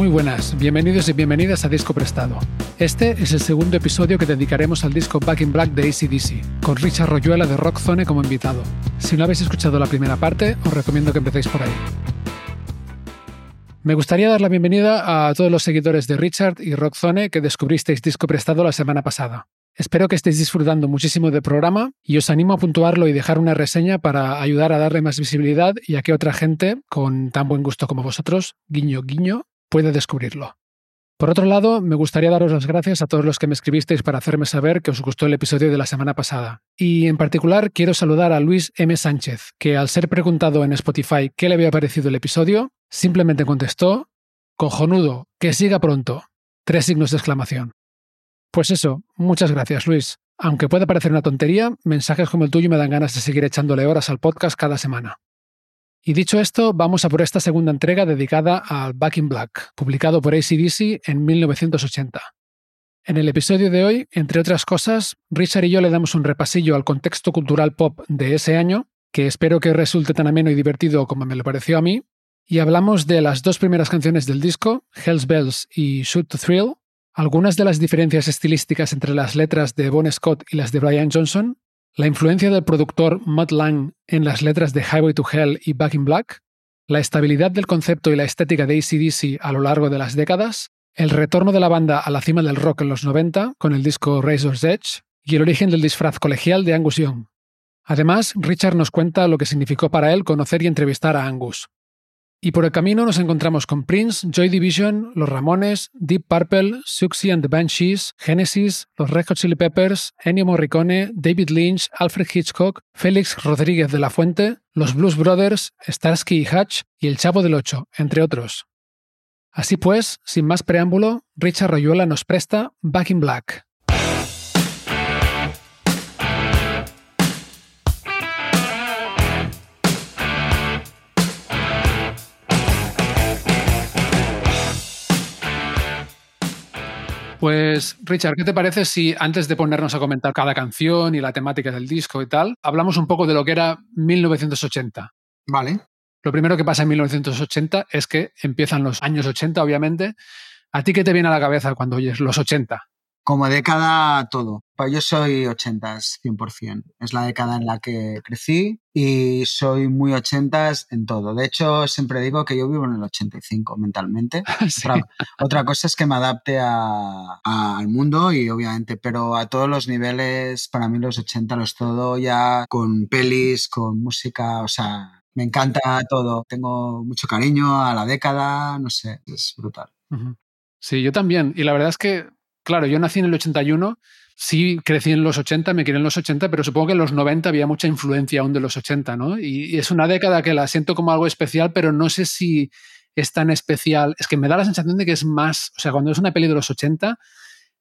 Muy buenas, bienvenidos y bienvenidas a Disco Prestado. Este es el segundo episodio que dedicaremos al disco Back in Black de ACDC, con Richard Royuela de Rockzone como invitado. Si no habéis escuchado la primera parte, os recomiendo que empecéis por ahí. Me gustaría dar la bienvenida a todos los seguidores de Richard y Rockzone que descubristeis Disco Prestado la semana pasada. Espero que estéis disfrutando muchísimo del programa y os animo a puntuarlo y dejar una reseña para ayudar a darle más visibilidad y a que otra gente, con tan buen gusto como vosotros, guiño guiño, puede descubrirlo. Por otro lado, me gustaría daros las gracias a todos los que me escribisteis para hacerme saber que os gustó el episodio de la semana pasada. Y en particular quiero saludar a Luis M. Sánchez, que al ser preguntado en Spotify qué le había parecido el episodio, simplemente contestó, cojonudo, que siga pronto. Tres signos de exclamación. Pues eso, muchas gracias Luis. Aunque pueda parecer una tontería, mensajes como el tuyo me dan ganas de seguir echándole horas al podcast cada semana. Y dicho esto, vamos a por esta segunda entrega dedicada al Back in Black, publicado por ACDC en 1980. En el episodio de hoy, entre otras cosas, Richard y yo le damos un repasillo al contexto cultural pop de ese año, que espero que resulte tan ameno y divertido como me lo pareció a mí, y hablamos de las dos primeras canciones del disco, Hells Bells y Shoot to Thrill, algunas de las diferencias estilísticas entre las letras de Bon Scott y las de Brian Johnson, la influencia del productor Matt Lang en las letras de Highway to Hell y Back in Black, la estabilidad del concepto y la estética de ACDC a lo largo de las décadas, el retorno de la banda a la cima del rock en los 90 con el disco Razor's Edge y el origen del disfraz colegial de Angus Young. Además, Richard nos cuenta lo que significó para él conocer y entrevistar a Angus. Y por el camino nos encontramos con Prince, Joy Division, Los Ramones, Deep Purple, Suxy and the Banshees, Genesis, Los Red Hot Chili Peppers, Ennio Morricone, David Lynch, Alfred Hitchcock, Félix Rodríguez de la Fuente, Los Blues Brothers, Starsky y Hutch y El Chavo del Ocho, entre otros. Así pues, sin más preámbulo, Richard Royuela nos presta Back in Black. Pues, Richard, ¿qué te parece si antes de ponernos a comentar cada canción y la temática del disco y tal, hablamos un poco de lo que era 1980? Vale. Lo primero que pasa en 1980 es que empiezan los años 80, obviamente. ¿A ti qué te viene a la cabeza cuando oyes los 80? Como década, todo. Yo soy 80s 100%. Es la década en la que crecí y soy muy 80s en todo. De hecho, siempre digo que yo vivo en el 85 mentalmente. Sí. Otra, otra cosa es que me adapte a- a- al mundo y obviamente, pero a todos los niveles, para mí los 80 los todo ya con pelis, con música, o sea, me encanta todo. Tengo mucho cariño a la década, no sé, es brutal. Sí, yo también. Y la verdad es que, claro, yo nací en el 81, sí crecí en los 80, me crié en los 80, pero supongo que en los 90 había mucha influencia aún de los 80, ¿no? Y, y es una década que la siento como algo especial, pero no sé si es tan especial. Es que me da la sensación de que es más, o sea, cuando es una peli de los 80,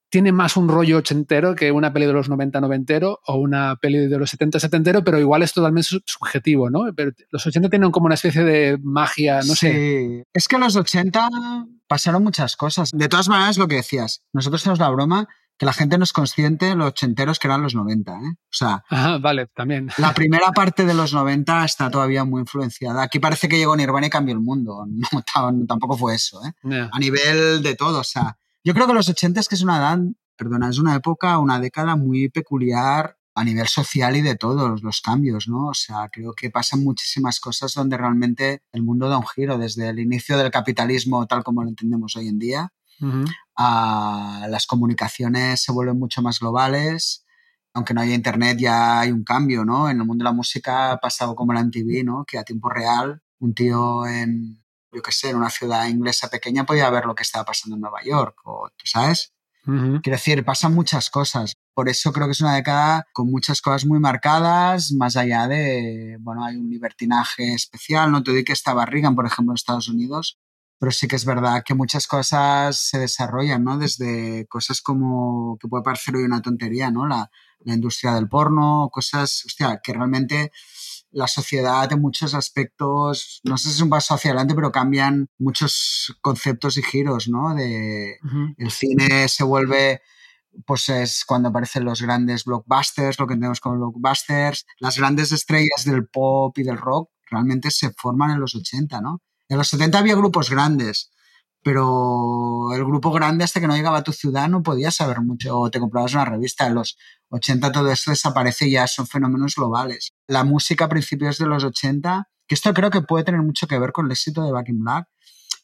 tiene más un rollo ochentero que una peli de los 90 noventero o una peli de los 70 setentero, pero igual es totalmente su- subjetivo, ¿no? Pero los 80 tienen como una especie de magia, no sé. Es que en los 80 pasaron muchas cosas. De todas maneras, lo que decías, nosotros tenemos la broma que la gente no es consciente de los ochenteros que eran los 90. ¿eh? O sea, Ajá, vale, también. la primera parte de los 90 está todavía muy influenciada. Aquí parece que llegó Nirvana y cambió el mundo. No, tam- tampoco fue eso. ¿eh? A nivel de todo. O sea, yo creo que los 80 es que es una edad, perdona, es una época, una década muy peculiar a nivel social y de todos los cambios, ¿no? O sea, creo que pasan muchísimas cosas donde realmente el mundo da un giro desde el inicio del capitalismo tal como lo entendemos hoy en día Ujú. a las comunicaciones se vuelven mucho más globales. Aunque no haya internet, ya hay un cambio, ¿no? En el mundo de la música ha pasado como la MTV, ¿no? Que a tiempo real un tío en, yo qué sé, en una ciudad inglesa pequeña podía ver lo que estaba pasando en Nueva York, o, ¿tú sabes? Quiero decir, pasan muchas cosas. Por eso creo que es una década con muchas cosas muy marcadas, más allá de, bueno, hay un libertinaje especial. No te digo que estaba Reagan, por ejemplo, en Estados Unidos, pero sí que es verdad que muchas cosas se desarrollan, ¿no? Desde cosas como, que puede parecer hoy una tontería, ¿no? La, la industria del porno, cosas, hostia, que realmente la sociedad en muchos aspectos, no sé si es un paso hacia adelante, pero cambian muchos conceptos y giros, ¿no? De, El cine se vuelve, pues es cuando aparecen los grandes blockbusters, lo que tenemos como blockbusters, las grandes estrellas del pop y del rock realmente se forman en los 80, ¿no? En los 70 había grupos grandes, pero el grupo grande hasta que no llegaba a tu ciudad no podías saber mucho o te comprabas una revista. En los 80 todo esto desaparece y ya son fenómenos globales. La música a principios de los 80, que esto creo que puede tener mucho que ver con el éxito de Back in Black,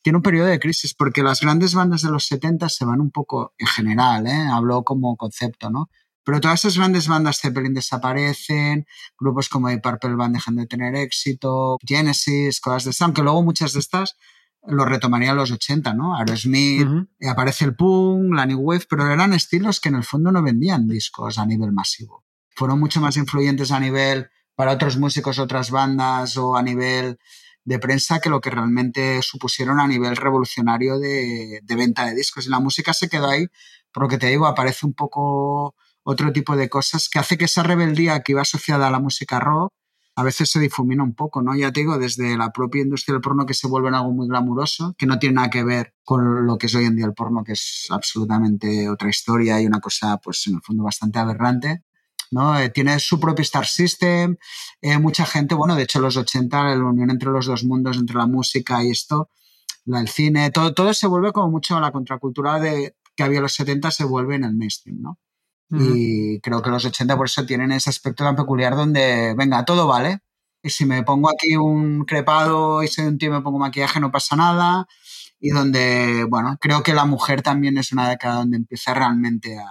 tiene un periodo de crisis porque las grandes bandas de los 70 se van un poco en general, ¿eh? hablo como concepto, ¿no? Pero todas esas grandes bandas Zeppelin desaparecen, grupos como The Purple Band dejan de tener éxito, Genesis, cosas de estas, aunque luego muchas de estas lo retomaría en los 80, ¿no? Aerosmith, eh, aparece el punk, la new wave, pero eran estilos que en el fondo no vendían discos a nivel masivo. Fueron mucho más influyentes a nivel para otros músicos, otras bandas o a nivel de prensa que lo que realmente supusieron a nivel revolucionario de, de venta de discos. Y la música se quedó ahí, por lo que te digo, aparece un poco otro tipo de cosas que hace que esa rebeldía que iba asociada a la música rock a veces se difumina un poco, ¿no? Ya te digo, desde la propia industria del porno que se vuelve en algo muy glamuroso, que no tiene nada que ver con lo que es hoy en día el porno, que es absolutamente otra historia y una cosa, pues en el fondo bastante aberrante. ¿no? Eh, tiene su propio Star System, eh, mucha gente, bueno, de hecho los 80, la unión entre los dos mundos, entre la música y esto, la, el cine, todo, todo se vuelve como mucho la contracultura de, que había en los 70 se vuelve en el mainstream, ¿no? Y creo que los 80 por eso tienen ese aspecto tan peculiar donde, venga, todo vale. Y si me pongo aquí un crepado y soy un tío y me pongo maquillaje, no pasa nada. Y donde, bueno, creo que la mujer también es una década donde empieza realmente a,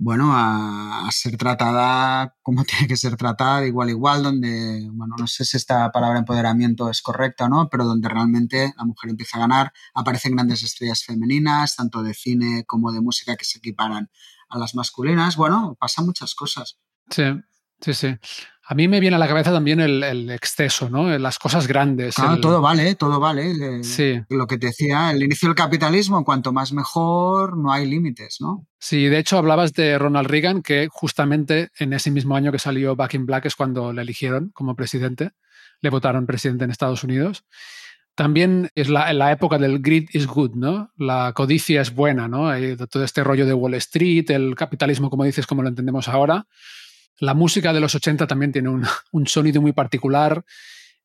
bueno, a, ser tratada como tiene que ser tratada, igual igual, donde, bueno, no sé si esta palabra empoderamiento es correcta o no, pero donde realmente la mujer empieza a ganar, aparecen grandes estrellas femeninas, tanto de cine como de música, que se equiparan a las masculinas. Bueno, pasan muchas cosas. Sí, sí, sí. A mí me viene a la cabeza también el, exceso, ¿no? Las cosas grandes. Claro, todo vale, todo vale. Sí. Lo que te decía, el inicio del capitalismo, cuanto más mejor, no hay límites, ¿no? Sí, de hecho hablabas de Ronald Reagan, que justamente en ese mismo año que salió Back in Black es cuando le eligieron como presidente, le votaron presidente en Estados Unidos. También es la, la, época del greed is good, ¿no? La codicia es buena, ¿no? todo este rollo de Wall Street, el capitalismo, como dices, como lo entendemos ahora. La música de los 80 también tiene un, un sonido muy particular.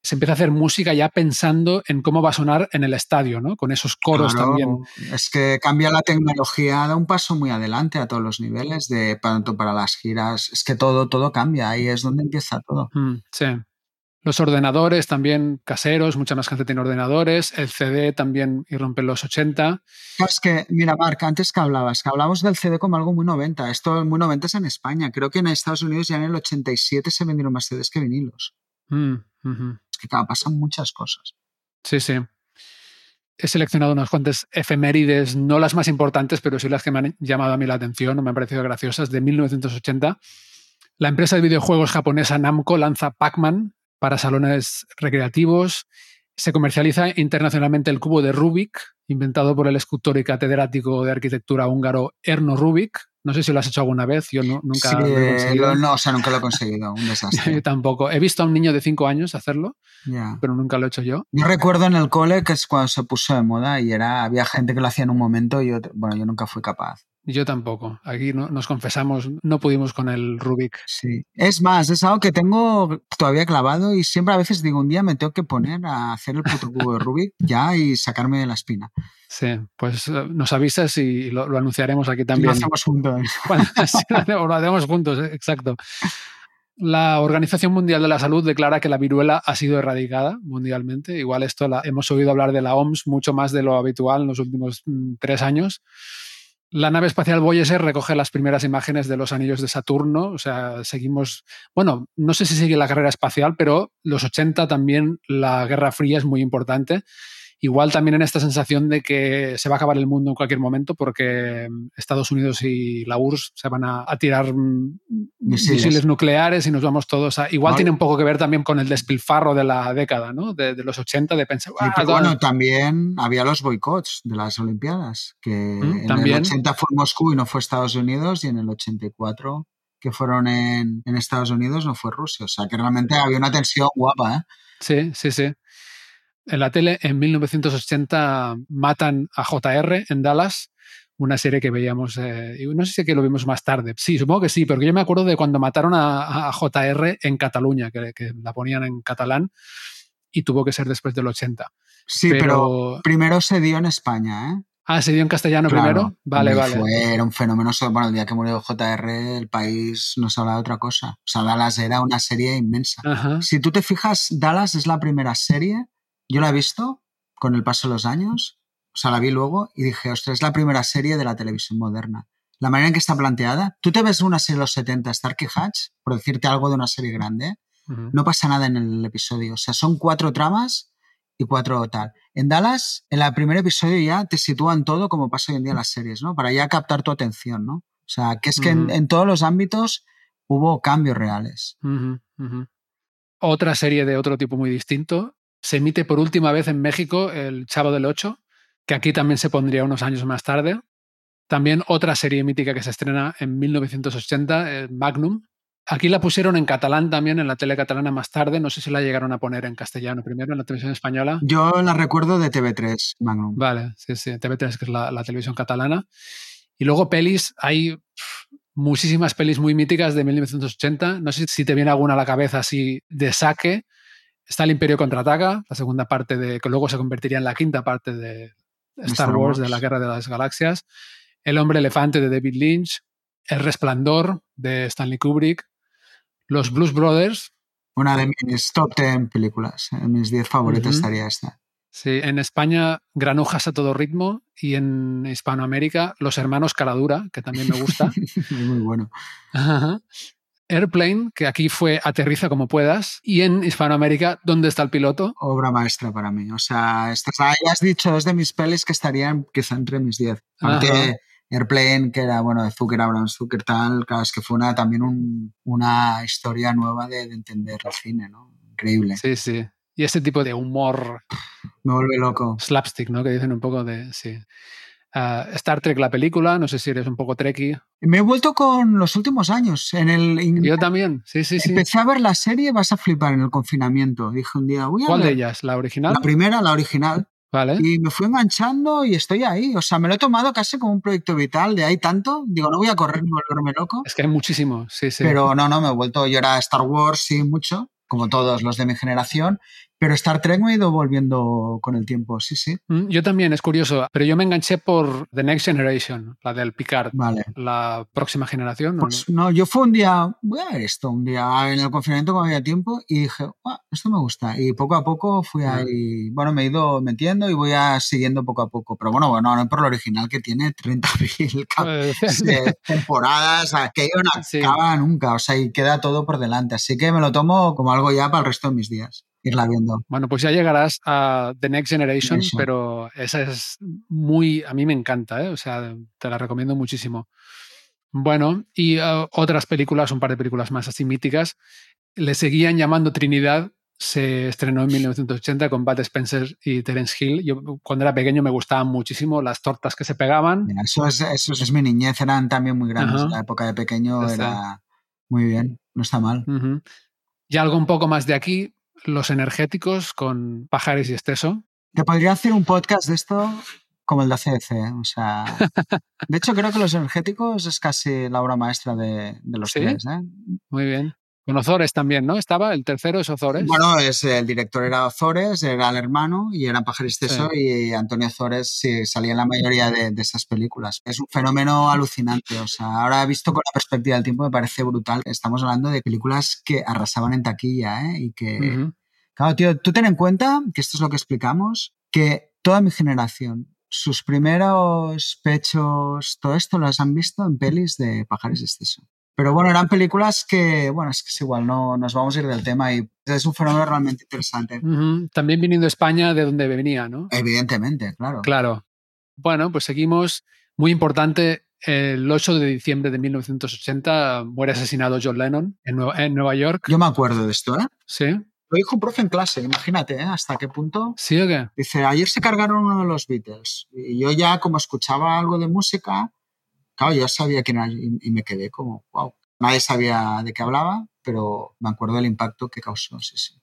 Se empieza a hacer música ya pensando en cómo va a sonar en el estadio, ¿no? Con esos coros también. Es que cambia la tecnología, da un paso muy adelante a todos los niveles, de tanto para las giras. Es que todo, todo cambia, ahí es donde empieza todo. Mm, sí. Los ordenadores también caseros, mucha más gente tiene ordenadores. El CD también irrumpe en los 80. Es que, mira, Marc, antes que hablabas, que hablamos del CD como algo muy 90. Esto muy 90 es en España. Creo que en Estados Unidos ya en el 87 se vendieron más CDs que vinilos. Mm, es que claro, pasan muchas cosas. Sí, sí. He seleccionado unas cuantas efemérides, no las más importantes, pero sí las que me han llamado a mí la atención o me han parecido graciosas, de 1980. La empresa de videojuegos japonesa Namco lanza Pac-Man, para salones recreativos. Se comercializa internacionalmente el cubo de Rubik, inventado por el escultor y catedrático de arquitectura húngaro Erno Rubik. No sé si lo has hecho alguna vez, yo nunca lo he conseguido. no, o sea, nunca lo he conseguido, un desastre. tampoco. He visto a un niño de 5 años hacerlo, pero nunca lo he hecho yo. Yo recuerdo en el cole que es cuando se puso de moda y era, había gente que lo hacía en un momento y yo, bueno, yo nunca fui capaz. Yo tampoco. Aquí no, nos confesamos, no pudimos con el Rubik. Sí. Es más, es algo que tengo todavía clavado y siempre a veces digo, un día me tengo que poner a hacer el puto cubo de Rubik ya y sacarme de la espina. Sí, pues eh, nos avisas y lo, anunciaremos aquí también. lo hacemos juntos. lo hacemos juntos, exacto. La Organización Mundial de la Salud declara que la viruela ha sido erradicada mundialmente. Igual esto la, hemos oído hablar de la OMS mucho más de lo habitual en los últimos mm, tres años. La nave espacial Voyager recoge las primeras imágenes de los anillos de Saturno, o sea, seguimos, bueno, no sé si sigue la carrera espacial, pero los 80 también la Guerra Fría es muy importante igual también en esta sensación de que se va a acabar el mundo en cualquier momento porque Estados Unidos y la URSS se van a, tirar misiles. nucleares y nos vamos todos a... Igual tiene un poco que ver también con el despilfarro de la década, ¿no? De, los 80, de pensar... Ah, bueno, también había los boicots de las Olimpiadas, que mm, en el 80 fue Moscú y no fue Estados Unidos y en el 84 que fueron en, en, Estados Unidos no fue Rusia. O sea, que realmente había una tensión guapa, ¿eh? Sí, sí, sí. En la tele, en 1980, matan a JR en Dallas, una serie que veíamos, eh, no sé si que lo vimos más tarde. Sí, supongo que sí, porque yo me acuerdo de cuando mataron a, JR en Cataluña, que, que, la ponían en catalán, y tuvo que ser después del 80. Sí, pero, primero se dio en España, ¿eh? Ah, se dio en castellano primero. Vale, vale. Fue, era un fenómeno. Bueno, el día que murió JR, el país nos hablaba de otra cosa. O sea, Dallas era una serie inmensa. Si tú te fijas, Dallas es la primera serie. Yo la he visto con el paso de los años. O sea, la vi luego y dije, ostras, es la primera serie de la televisión moderna. La manera en que está planteada. Tú te ves una serie de los 70, Starkey Hatch, por decirte algo de una serie grande. No pasa nada en el episodio. O sea, son cuatro tramas y cuatro tal. En Dallas, en el primer episodio ya te sitúan todo como pasa hoy en día en las series, ¿no? Para ya captar tu atención, ¿no? O sea, que es que en, todos los ámbitos hubo cambios reales. Otra serie de otro tipo muy distinto. Se emite por última vez en México El Chavo del Ocho, que aquí también se pondría unos años más tarde. También otra serie mítica que se estrena en 1980, Magnum, Aquí la pusieron en catalán también, en la tele catalana más tarde. No sé si la llegaron a poner en castellano primero, en la televisión española. Yo la recuerdo de TV3, Magnum. Vale, sí, sí, TV3, que es la, televisión catalana. Y luego pelis, hay muchísimas pelis muy míticas de 1980. No sé si te viene alguna a la cabeza así de saque. Está El Imperio contraataca, la segunda parte de que luego se convertiría en la quinta parte de Star, Wars, de la Guerra de las Galaxias. El hombre elefante de David Lynch. El resplandor de Stanley Kubrick. Los Blues Brothers. Una de mis top 10 películas, en mis 10 favoritas estaría esta. Sí, en España Granujas a todo ritmo y en Hispanoamérica Los Hermanos Caladura, que también me gusta. Muy bueno. Airplane, que aquí fue Aterriza como puedas, y en Hispanoamérica ¿Dónde está el piloto? Obra maestra para mí. O sea, ya has dicho, es de mis pelis que estarían quizá entre mis 10. Aunque Airplane, que era, bueno, de Zucker, Abraham Zucker, tal, claro, es que fue una, también una historia nueva de, entender el cine, ¿no? Increíble. Sí, sí. Y ese tipo de humor... Me vuelve loco. Slapstick, ¿no? Que dicen un poco de... Sí. Ah, Star Trek, la película, no sé si eres un poco trekkie. Me he vuelto con los últimos años. En el, Yo también, sí, sí, sí. Empecé a ver la serie, vas a flipar en el confinamiento. Dije un día, voy a ¿Cuál de ellas? ¿La original? La primera, la original. Y me fui enganchando y estoy ahí. O sea, me lo he tomado casi como un proyecto vital de ahí tanto. Digo, no voy a correr ni volverme loco. Es que hay muchísimo, sí, sí. Pero no, no, me he vuelto. Yo era Star Wars, sí, mucho, como todos los de mi generación. Pero Star Trek me ha ido volviendo con el tiempo, sí, sí. Mm, yo también, es curioso. Pero yo me enganché por The Next Generation, la del Picard. Vale. La próxima generación. Pues no, yo fue un día, voy a ver esto, un día en el confinamiento cuando había tiempo y dije, esto me gusta. Y poco a poco fui ahí, bueno, me he ido metiendo y voy a siguiendo poco a poco. Pero bueno, bueno, no por lo original que tiene 30.000 pues, temporadas, que yo no acaba nunca, o sea, y queda todo por delante. Así que me lo tomo como algo ya para el resto de mis días irla viendo. Bueno, pues ya llegarás a The Next Generation, pero esa es muy, a mí me encanta, ¿eh? o sea, te la recomiendo muchísimo. Bueno, y uh, otras películas, un par de películas más así míticas, le seguían llamando Trinidad, se estrenó en 1980 con Bud Spencer y Terence Hill. Yo cuando era pequeño me gustaban muchísimo las tortas que se pegaban. eso, es, eso es mi niñez, eran también muy grandes. En la época de pequeño era muy bien, no está mal. Y algo un poco más de aquí, los energéticos con Pajares y Esteso. Te podría hacer un podcast de esto como el de ACDC. O sea, de hecho, creo que los energéticos es casi la obra maestra de, los tres. ¿eh? Muy bien. Con Ozores también, ¿no? Estaba, el tercero es Ozores. Bueno, es, el director era Ozores, era el hermano y era Pajares Teso y Antonio Ozores sí, salía en la mayoría de, esas películas. Es un fenómeno alucinante, o sea, ahora visto con la perspectiva del tiempo me parece brutal. Estamos hablando de películas que arrasaban en taquilla, ¿eh? Y que... Claro, tío, tú ten en cuenta, que esto es lo que explicamos, que toda mi generación, sus primeros pechos, todo esto lo han visto en pelis de Pajares Exceso. Pero bueno, eran películas que, bueno, es que es igual, no nos vamos a ir del tema y es un fenómeno realmente interesante. También viniendo de España, de donde venía, ¿no? Evidentemente, claro. Claro. Bueno, pues seguimos. Muy importante, el 8 de diciembre de 1980 muere asesinado John Lennon en Nueva, York. Yo me acuerdo de esto, ¿eh? Sí. Lo dijo un profe en clase, imagínate, ¿eh? ¿Hasta qué punto? ¿Sí o qué? Dice, ayer se cargaron uno de los Beatles. Y yo ya, como escuchaba algo de música, claro, yo sabía quién era y me quedé como, wow. Nadie sabía de qué hablaba, pero me acuerdo del impacto que causó, sí, sí.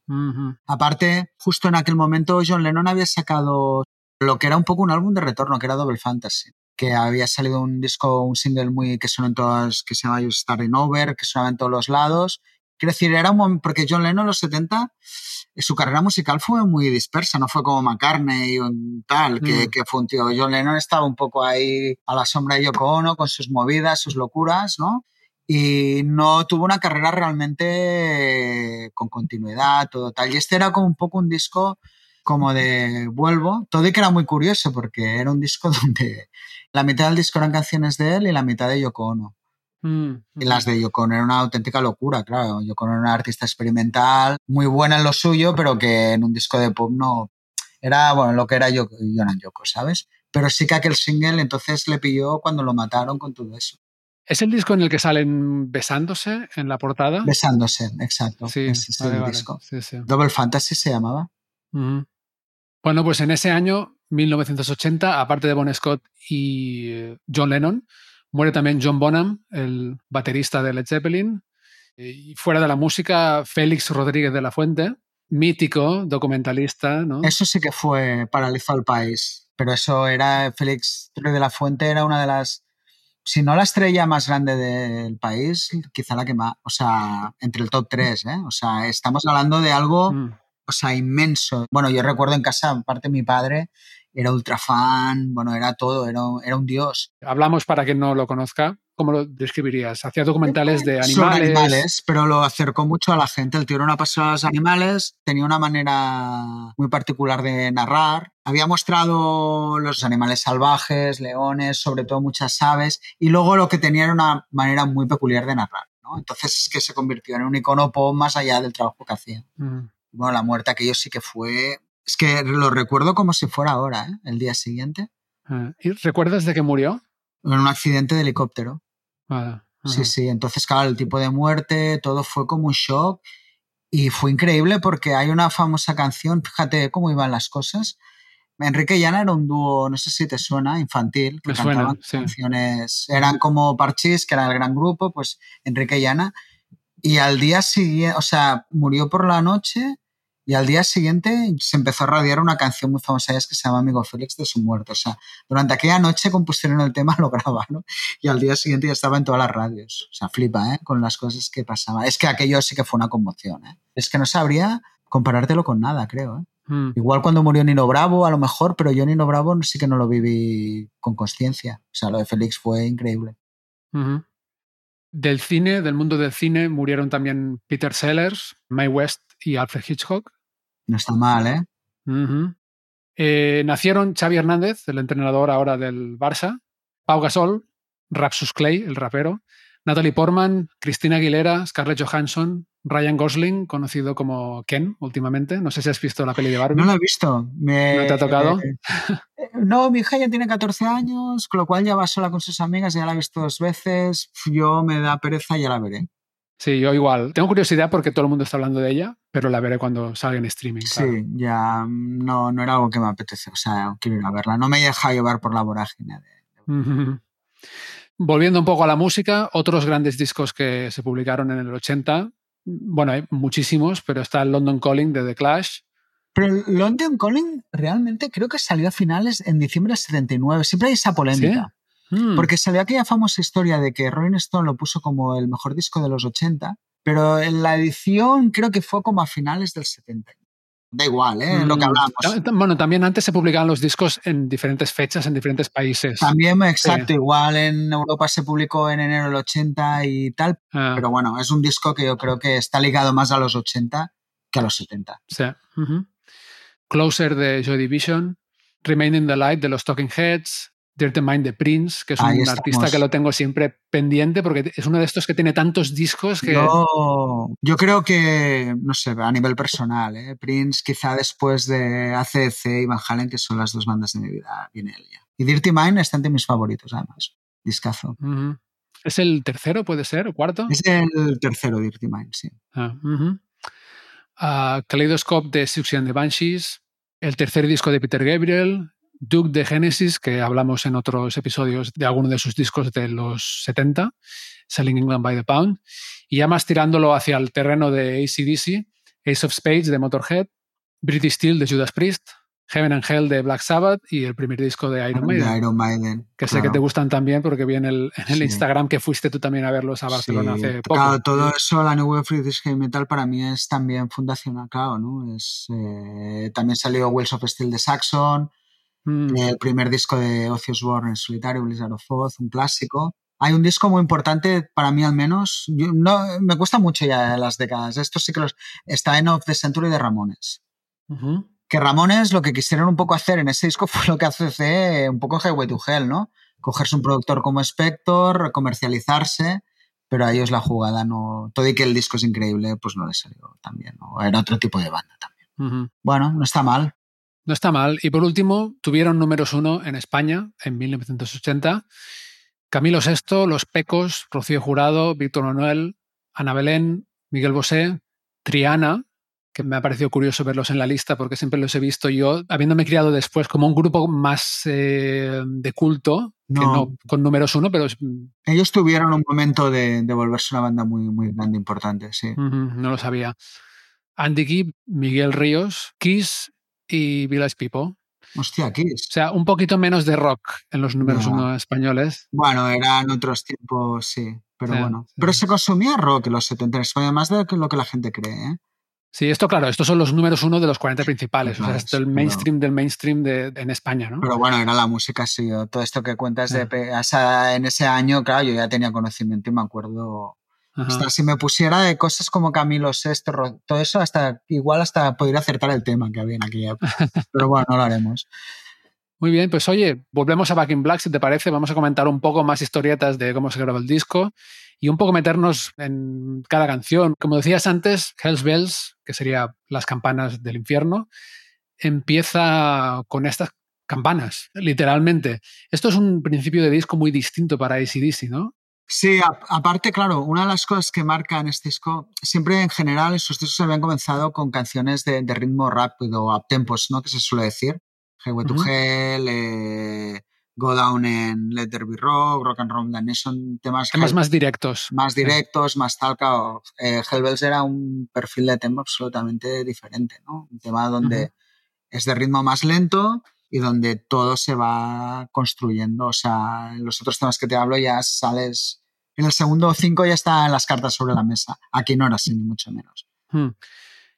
Aparte, justo en aquel momento John Lennon había sacado lo que era un poco un álbum de retorno, que era Double Fantasy que había salido un disco, un single muy que son en todas, que se llama You Starting Over, que sonaba en todos los lados. Quiero decir, era un momento, porque John Lennon en los 70, su carrera musical fue muy dispersa, no fue como McCartney o tal, que, mm. que, fue un tío. John Lennon estaba un poco ahí a la sombra de Yoko Ono, con sus movidas, sus locuras, ¿no? y no tuvo una carrera realmente con continuidad, todo tal. Y este era como un poco un disco como de vuelvo, todo y que era muy curioso porque era un disco donde la mitad del disco eran canciones de él y la mitad de Yoko Ono. Mm, y las de Yoko Ono era una auténtica locura, claro. Yoko Ono era una artista experimental, muy buena en lo suyo, pero que en un disco de pop no... Era, bueno, lo que era Yoko, Yoko, ¿sabes? Pero sí que aquel single entonces le pilló cuando lo mataron con todo eso. ¿Es el disco en el que salen besándose en la portada? Besándose, exacto. Sí, es el disco. Double Fantasy se llamaba. Bueno, pues en ese año, 1980, aparte de Bon Scott y eh, John Lennon, muere también John Bonham, el baterista de Led Zeppelin. Y fuera de la música, Félix Rodríguez de la Fuente, mítico documentalista. ¿no? Eso sí que fue paralizó al país. Pero eso era, Félix Rodríguez de la Fuente era una de las si no la estrella más grande del país, quizá la que más, o sea, entre el top 3, ¿eh? O sea, estamos hablando de algo, mm. o sea, inmenso. Bueno, yo recuerdo en casa, aparte mi padre, era ultra fan, bueno, era todo, era, era un dios. Hablamos para quien no lo conozca. ¿Cómo lo describirías? Hacía documentales de animales. animales, pero lo acercó mucho a la gente. El tío era una pasión a los animales, tenía una manera muy particular de narrar. Había mostrado los animales salvajes, leones, sobre todo muchas aves, y luego lo que tenía era una manera muy peculiar de narrar. ¿no? Entonces es que se convirtió en un icono pop más allá del trabajo que hacía. Mm. Bueno, la muerte aquello sí que fue... Es que lo recuerdo como si fuera ahora, ¿eh? el día siguiente. Ah, ¿Y recuerdas de qué murió? En un accidente de helicóptero. Sí, sí, entonces, claro, el tipo de muerte, todo fue como un shock y fue increíble porque hay una famosa canción, fíjate cómo iban las cosas. Enrique y Ana era un dúo, no sé si te suena, infantil, que cantaban canciones, eran como Parchís, que era el gran grupo, pues Enrique y Ana. Y al día siguiente, o sea, murió por la noche y al día siguiente se empezó a radiar una canción muy famosa que se llama Amigo Félix de su muerte. O sea, durante aquella noche compusieron el tema, lo grabaron y al día siguiente ya estaba en todas las radios. O sea, flipa, ¿eh? Con las cosas que pasaban. Es que aquello sí que fue una conmoción, ¿eh? Es que no sabría comparártelo con nada, creo, ¿eh? Hmm. Igual cuando murió Nino Bravo, a lo mejor, pero yo Nino Bravo sí que no lo viví con conciencia. O sea, lo de Félix fue increíble. Del cine, del mundo del cine, murieron también Peter Sellers, Mae West y Alfred Hitchcock. No está mal, ¿eh? ¿eh? Nacieron Xavi Hernández, el entrenador ahora del Barça, Pau Gasol, Rapsus Clay, el rapero, Natalie Portman, Cristina Aguilera, Scarlett Johansson, Ryan Gosling, conocido como Ken últimamente. No sé si has visto la peli de Barbie. No la he visto. ¿No te ha tocado? Eh, no, mi hija ya tiene 14 años, con lo cual ya va sola con sus amigas, ya la he visto dos veces. Yo me da pereza y ya la veré. Sí, yo igual. Tengo curiosidad porque todo el mundo está hablando de ella, pero la veré cuando salga en streaming. Sí, ya no, no era algo que me apetece. O sea, quiero ir a verla. No me deja llevar por la vorágine. Volviendo un poco a la música, otros grandes discos que se publicaron en el 80. Bueno, hay muchísimos, pero está el London Calling de The Clash. Pero el London Calling realmente creo que salió a finales en diciembre del 79. Siempre hay esa polémica. Hmm. Porque salió aquella famosa historia de que Rolling Stone lo puso como el mejor disco de los 80, pero en la edición creo que fue como a finales del 70. Da igual, ¿eh? Lo que hmm. hablamos. Bueno, también antes se publicaban los discos en diferentes fechas, en diferentes países. También, exacto. Igual en Europa se publicó en enero del 80 y tal. Ah. Pero bueno, es un disco que yo creo que está ligado más a los 80 que a los 70. Sí. Closer de Joy Division. Remain in the Light de los Talking Heads. Dirty Mind de Prince, que es un artista que lo tengo siempre pendiente porque es uno de estos que tiene tantos discos que... yo creo que, no sé, a nivel personal, ¿eh? Prince quizá después de ACC y Van Halen, que son las dos bandas de mi vida, viene él ya. Y Dirty Mind está entre mis favoritos, además. Discazo. ¿Es el tercero, puede ser? ¿O cuarto? Es el tercero, Dirty Mind, sí. Ah, uh, Kaleidoscope de Suction the Banshees, el tercer disco de Peter Gabriel, Duke de Genesis, que hablamos en otros episodios de alguno de sus discos de los 70, Selling England by the Pound, y ya más tirándolo hacia el terreno de ACDC, Ace of Spades de Motorhead, British Steel de Judas Priest, Heaven and Hell de Black Sabbath y el primer disco de Iron Maiden. que sé que te gustan también porque vi en el, Instagram que fuiste tú también a verlos a Barcelona hace poco. Claro, todo eso, la New Wave British Heavy Metal para mí es también fundacional, claro, ¿no? Es, eh, también salió Wells of Steel de Saxon, mm. el primer disco de Ozzy Osbourne en solitario, Blizzard of Oz, un clásico. Hay un disco muy importante para mí al menos, no, me cuesta mucho ya las décadas, esto sí que los, está en Of the Century de Ramones que Ramones lo que quisieron un poco hacer en ese disco fue lo que hace un poco Highway to Hell, ¿no? Cogerse un productor como Spector, comercializarse, pero a ellos la jugada no. Todo y que el disco es increíble, pues no les salió tan bien, ¿no? Era otro tipo de banda también. Bueno, no está mal. No está mal. Y por último, tuvieron números uno en España en 1980. Camilo VI, Los Pecos, Rocío Jurado, Víctor Manuel, Ana Belén, Miguel Bosé, Triana, que me ha parecido curioso verlos en la lista porque siempre los he visto yo, habiéndome criado después como un grupo más eh, de culto, que no con números uno, pero... Ellos tuvieron un momento de, volverse una banda muy, muy grande, importante, sí. no lo sabía. Andy Gibb, Miguel Ríos, Kiss y Village People. Hostia, Kiss. O sea, un poquito menos de rock en los números uno españoles. Bueno, eran otros tiempos, sí. Pero bueno. Pero se consumía rock en los 70, más de lo que la gente cree, ¿eh? Sí, esto claro, estos son los números uno de los 40 principales, o sea, esto es el mainstream del mainstream de, en España, ¿no? Pero bueno, era la música, sí, todo esto que cuentas de en ese año, claro, yo ya tenía conocimiento y me acuerdo, hasta si me pusiera de cosas como Camilo VI, todo eso, hasta igual hasta podría acertar el tema que había en aquella época. Pero bueno, no lo haremos. Muy bien, pues oye, volvemos a Back in Black, si te parece, vamos a comentar un poco más historietas de cómo se grabó el disco y un poco meternos en cada canción. Como decías antes, Hells Bells, que sería las campanas del infierno, empieza con estas campanas, literalmente. Esto es un principio de disco muy distinto para ACDC, ¿no? Sí, aparte, claro, una de las cosas que marcan este disco, siempre en general sus discos se habían comenzado con canciones de, ritmo rápido, o uptempos, ¿no? Que se suele decir. Highway to Hell, eh, Go Down en Let There Be Rock, Rock and Roll Dance, son temas... Temas más directos. Más directos, más tal, eh, Hellbells era un perfil de tema absolutamente diferente, ¿no? Un tema donde es de ritmo más lento y donde todo se va construyendo. O sea, en los otros temas que te hablo ya sales... En el segundo cinco ya están las cartas sobre la mesa. Aquí no era así, ni mucho menos. Hmm.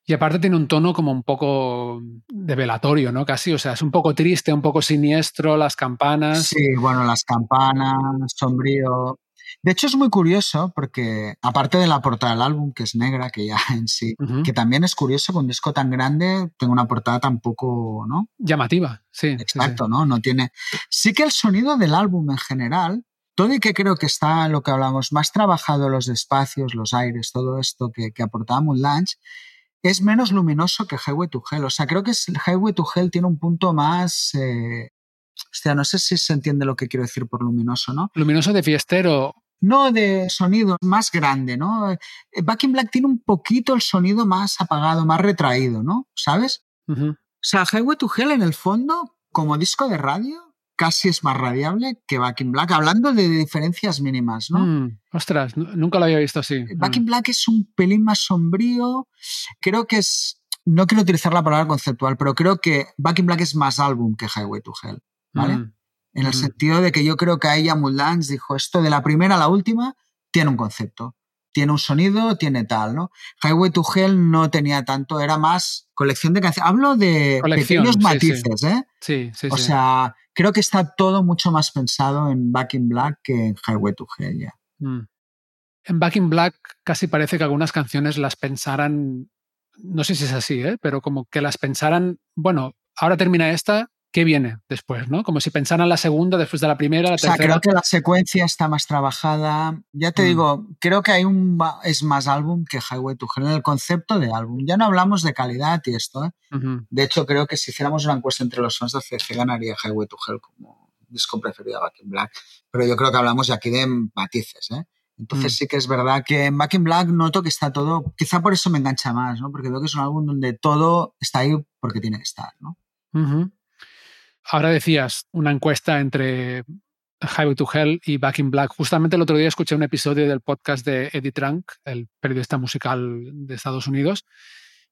Y aparte tiene un tono como un poco de velatorio, ¿no? Casi, o sea, es un poco triste, un poco siniestro, las campanas. Sí, bueno, las campanas, sombrío. De hecho, es muy curioso porque, aparte de la portada del álbum, que es negra, que ya en sí, que también es curioso que un disco tan grande tenga una portada tan poco, ¿no? Llamativa, sí. Exacto, ¿no? No tiene. Sí que el sonido del álbum en general, todo y que creo que está lo que hablamos, más trabajado los espacios, los aires, todo esto que, que aportaba Lunch, es menos luminoso que Highway to Hell. O sea, creo que Highway to Hell tiene un punto más... Eh, hostia, no sé si se entiende lo que quiero decir por luminoso, ¿no? Luminoso de fiestero. No, de sonido más grande, ¿no? Eh, Back in Black tiene un poquito el sonido más apagado, más retraído, ¿no? ¿Sabes? O sea, Highway to Hell en el fondo, como disco de radio, casi es más radiable que Back in Black, hablando de diferencias mínimas, ¿no? Mm, ostras, nunca lo había visto así. Back in mm. Black es un pelín más sombrío. Creo que es. No quiero utilizar la palabra conceptual, pero creo que Back in Black es más álbum que Highway to Hell, ¿vale? Mm, en el sentido de que yo creo que ahí Lance dijo esto de la primera a la última tiene un concepto tiene un sonido, tiene tal, ¿no? Highway to Hell no tenía tanto, era más colección de canciones. Hablo de pequeños matices, ¿eh? Sí, sí, O sea, creo que está todo mucho más pensado en Back in Black que en Highway to Hell ya. Mm. En Back in Black casi parece que algunas canciones las pensaran, no sé si es así, ¿eh? pero como que las pensaran, bueno, ahora termina esta qué viene después, ¿no? Como si pensaran la segunda después de la primera, la o sea, tercera. creo que la secuencia está más trabajada. Ya te Mm. digo, creo que hay un es más álbum que Highway to Hell en el concepto de álbum. Ya no hablamos de calidad y esto. ¿eh? De hecho, creo que si hiciéramos una encuesta entre los fans de CC ganaría Highway to Hell como disco preferido a Back in Black. Pero yo creo que hablamos ya aquí de matices. ¿eh? Entonces Mm. sí que es verdad que en Back in Black noto que está todo, quizá por eso me engancha más, ¿no? porque veo que es un álbum donde todo está ahí porque tiene que estar. ¿no? Ahora decías una encuesta entre Highway to Hell y Back in Black. Justamente el otro día escuché un episodio del podcast de Eddie Trunk, el periodista musical de Estados Unidos,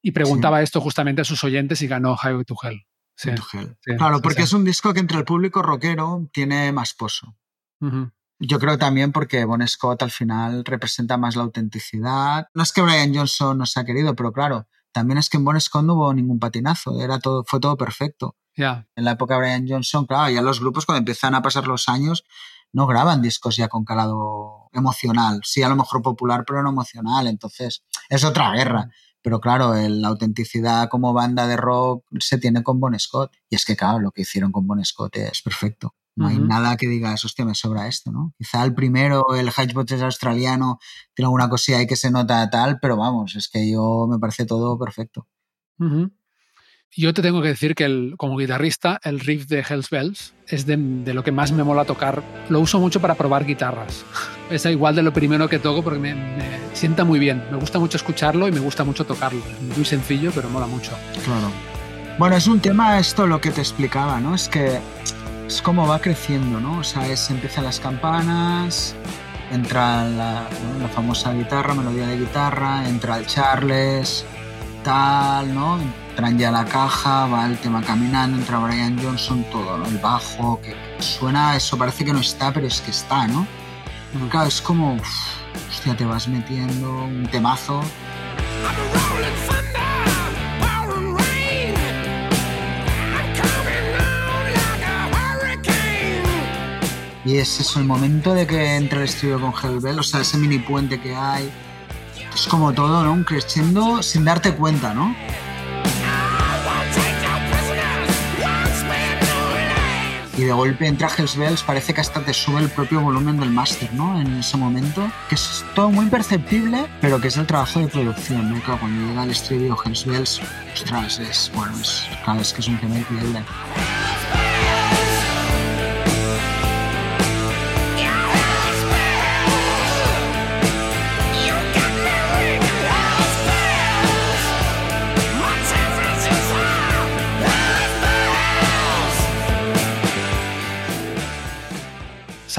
y preguntaba esto justamente a sus oyentes y ganó Highway to Hell. Sí. To Hell. sí, claro, porque es un disco que entre el público rockero tiene más pozo. Yo creo también porque Bon Scott al final representa más la autenticidad. No es que Brian Johnson no se ha querido, pero claro, también es que en Bon Scott no hubo ningún patinazo, era todo, fue todo perfecto. Ya. En la época de Brian Johnson, claro, ya los grupos cuando empiezan a pasar los años no graban discos ya con calado emocional. Sí, a lo mejor popular, pero no emocional. Entonces, es otra guerra. Pero claro, el- la autenticidad como banda de rock se tiene con Bon Scott. Y es que, claro, lo que hicieron con Bon Scott es perfecto. No hay nada que digas, hostia, me sobra esto, ¿no? Quizá el primero, el Hatchbox es australiano, tiene alguna cosilla ahí que se nota tal, pero vamos, es que yo me parece todo perfecto. Ujú. Yo te tengo que decir que el- como guitarrista, el riff de Hells Bells es de, de lo que más me mola tocar. Lo uso mucho para probar guitarras. Es igual de lo primero que toco porque me, me sienta muy bien. Me gusta mucho escucharlo y me gusta mucho tocarlo. Es muy sencillo, pero mola mucho. Claro. Bueno, es un tema esto lo que te explicaba, ¿no? Es que es como va creciendo, ¿no? O sea, es, empiezan las campanas, entra la, ¿no? la famosa guitarra, melodía de guitarra, entra el Charles, tal, ¿no? Entran ya la caja, va el tema caminando, entra Brian Johnson, todo, ¿no? El bajo, que suena, eso parece que no está, pero es que está, ¿no? Claro, es como, uf, hostia, te vas metiendo un temazo. Y es eso, el momento de que entra el estudio con Hellbell, o sea, ese mini puente que hay. Es como todo, ¿no? Un crescendo sin darte cuenta, ¿no? Y de golpe entra Hells Bells, parece que hasta te sube el propio volumen del máster, ¿no? En ese momento, que es todo muy imperceptible, pero que es el trabajo de producción, ¿no? Claro, cuando llega el estribillo Hells Bells, ostras, es, bueno, es, claro, es que es un tema increíble.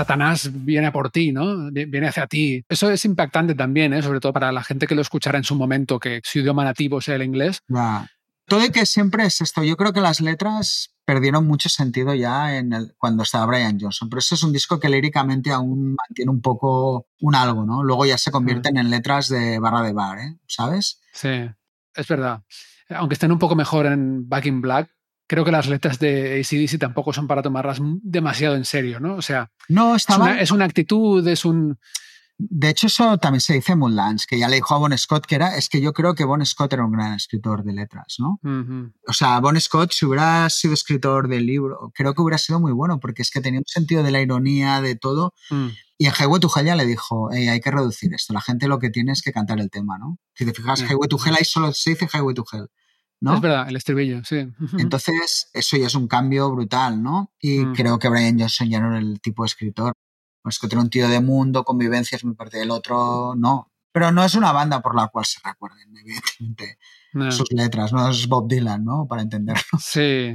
Satanás viene a por ti, ¿no? Vi- Viene hacia ti. Eso es impactante también, ¿eh? sobre todo para la gente que lo escuchará en su momento, que su idioma nativo sea el inglés. Todo y que siempre es esto. Yo creo que las letras perdieron mucho sentido ya en el, cuando estaba Brian Johnson. Pero ese es un disco que líricamente aún mantiene un poco un algo, ¿no? Luego ya se convierten en letras de barra de bar, ¿eh? ¿Sabes? Sí, es verdad. Aunque estén un poco mejor en Back in Black, creo que las letras de ACDC tampoco son para tomarlas demasiado en serio, ¿no? O sea, No, es una, es una actitud, es un... De hecho, eso también se dice en Moonlands, que ya le dijo a Bon Scott que era. Es que yo creo que Bon Scott era un gran escritor de letras, ¿no? O sea, Bon Scott, si hubiera sido escritor del libro, creo que hubiera sido muy bueno, porque es que tenía un sentido de la ironía, de todo. Mm. Y en Highway to Hell ya le dijo, hey, hay que reducir esto. La gente lo que tiene es que cantar el tema, ¿no? Si te fijas, Sí. Highway to Hell ahí solo se dice Highway to Hell, ¿no? Es verdad, el estribillo, sí. Entonces, eso ya es un cambio brutal, ¿no? Y Mm. creo que Brian Johnson ya no era el tipo de escritor. Pues que tiene un tío de mundo, convivencias muy parte del otro, no. Pero no es una banda por la cual se recuerden, evidentemente, No. sus letras. No es Bob Dylan, ¿no? Para entenderlo. Sí.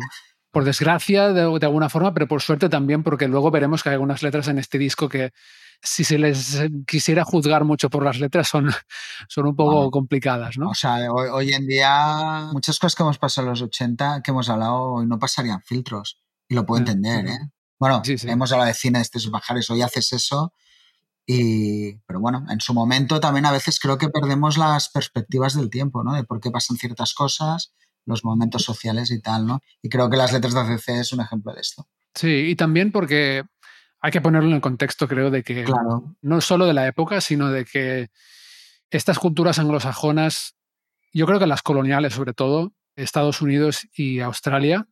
Por desgracia, de, de alguna forma, pero por suerte también, porque luego veremos que hay algunas letras en este disco que, si se les eh, quisiera juzgar mucho por las letras, son, son un poco Bueno. complicadas, ¿no? O sea, hoy, hoy en día, muchas cosas que hemos pasado en los 80, que hemos hablado, hoy no pasarían filtros. Y lo puedo Mm, entender. ¿eh? Bueno, Sí, sí. hemos hablado de cine, de estos bajares, hoy haces eso. Y, pero bueno, en su momento también a veces creo que perdemos las perspectivas del tiempo, ¿no? De por qué pasan ciertas cosas, los momentos sociales y tal, ¿no? Y creo que las letras de ACC es un ejemplo de esto. Sí, y también porque hay que ponerlo en el contexto, creo, de que Claro. no solo de la época, sino de que estas culturas anglosajonas, yo creo que las coloniales sobre todo, Estados Unidos y Australia,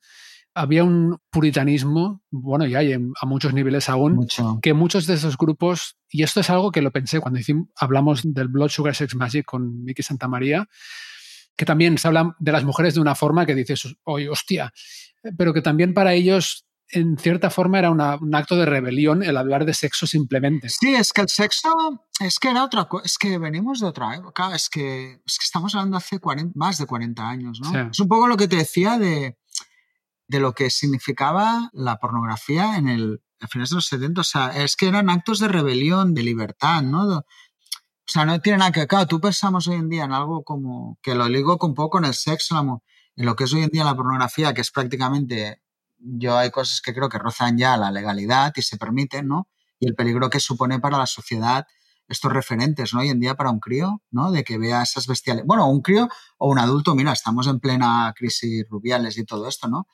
había un puritanismo, bueno, y hay a muchos niveles aún, que muchos de esos grupos, y esto es algo que lo pensé cuando hablamos del Blood Sugar Sex Magic con Miki Santamaría, que también se habla de las mujeres de una forma que dices, oye, hostia, pero que también para ellos en cierta forma era un acto de rebelión el hablar de sexo simplemente. Sí, es que el sexo es que era otra cosa, es que venimos de otra época, es que, es que estamos hablando hace más de 40 años, ¿no? Es un poco lo que te decía de, de lo que significaba la pornografía en el a finales de los 70. O sea, es que eran actos de rebelión, de libertad, ¿no? o sea, no tiene nada que ver. Claro, tú pensamos hoy en día en algo como que lo ligo un poco con el sexo, en lo que es hoy en día la pornografía, que es prácticamente. Yo hay cosas que creo que rozan ya la legalidad y se permiten, ¿no? Y el peligro que supone para la sociedad estos referentes, ¿no? Hoy en día para un crío, ¿no? De que vea esas bestiales. Bueno, un crío o un adulto, mira, estamos en plena crisis rubiales y todo esto, ¿no?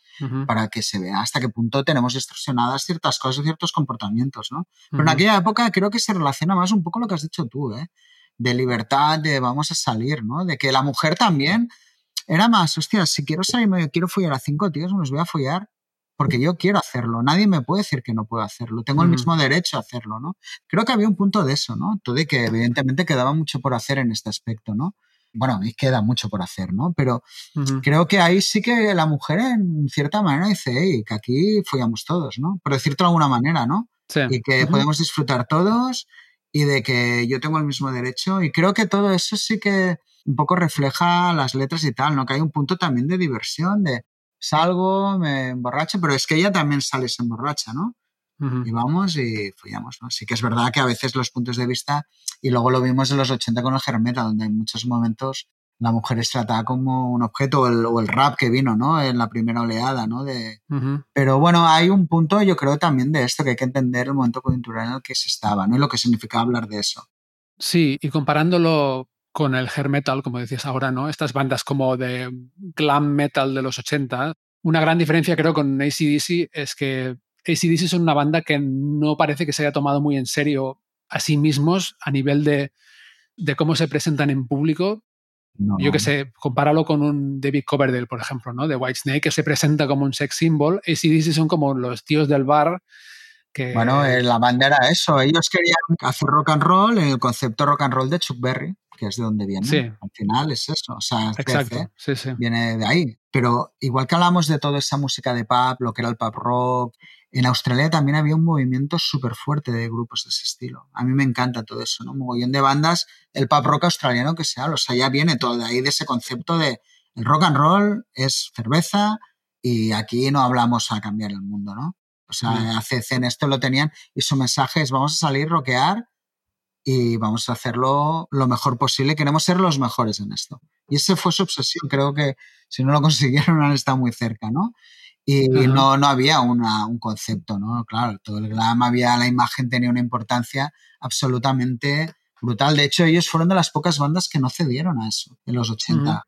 Para que se vea hasta qué punto tenemos distorsionadas ciertas cosas, ciertos comportamientos, ¿no? Pero en aquella época creo que se relaciona más un poco lo que has dicho tú, ¿eh? De libertad, de vamos a salir, ¿no? De que la mujer también era más, hostia, si quiero salir, quiero follar a cinco tíos, me los voy a follar porque yo quiero hacerlo. Nadie me puede decir que no puedo hacerlo. Tengo el mismo derecho a hacerlo, ¿no? Creo que había un punto de eso, ¿no? Todo de que evidentemente quedaba mucho por hacer en este aspecto, ¿no? Bueno, y queda mucho por hacer, ¿no? Pero creo que ahí sí que la mujer en cierta manera dice, hey, que aquí follamos todos, ¿no? Por decirlo de alguna manera, ¿no? Sí. Y que podemos disfrutar todos y de que yo tengo el mismo derecho. Y creo que todo eso sí que un poco refleja las letras y tal, ¿no? Que hay un punto también de diversión, de salgo, me emborracho, pero es que ella también sale se emborracha, ¿no? Y vamos y follamos, ¿no? Sí que es verdad que a veces los puntos de vista, y luego lo vimos en los 80 con el Germeta, donde en muchos momentos la mujer es tratada como un objeto, o el, rap que vino, ¿no? En la primera oleada, ¿no? De... Pero bueno, hay un punto, yo creo, también de esto, que hay que entender el momento coyuntural en el que se estaba, ¿no? Y lo que significa hablar de eso. Sí, y comparándolo con el hair metal, como decías ahora, ¿no? Estas bandas como de glam metal de los 80. Una gran diferencia creo con ACDC es que ACDC son una banda que no parece que se haya tomado muy en serio a sí mismos a nivel de, de cómo se presentan en público. Yo que sé, compáralo con un David Coverdale, por ejemplo, ¿no? De Whitesnake, que se presenta como un sex symbol. ACDC son como los tíos del bar que... Bueno, eh, la banda era eso. Ellos querían hacer rock and roll en el concepto rock and roll de Chuck Berry que es de donde viene. Sí. Al final es eso, o sea, Exacto. Sí, sí. viene de ahí. Pero igual que hablamos de toda esa música de pub, lo que era el pub rock, en Australia también había un movimiento súper fuerte de grupos de ese estilo. A mí me encanta todo eso, ¿no? Un mogollón de bandas, el pub rock australiano que sea, o sea, ya viene todo de ahí, de ese concepto de el rock and roll es cerveza y aquí no hablamos a cambiar el mundo, ¿no? O sea. ACC en esto lo tenían y su mensaje es vamos a salir, rockear y vamos a hacerlo lo mejor posible. Queremos ser los mejores en esto. Y esa fue su obsesión. Creo que si no lo consiguieron han estado muy cerca, ¿no? Y no, no había una, un concepto, ¿no? Claro, todo el glam había, la imagen tenía una importancia absolutamente brutal. De hecho, ellos fueron de las pocas bandas que no cedieron a eso en los 80.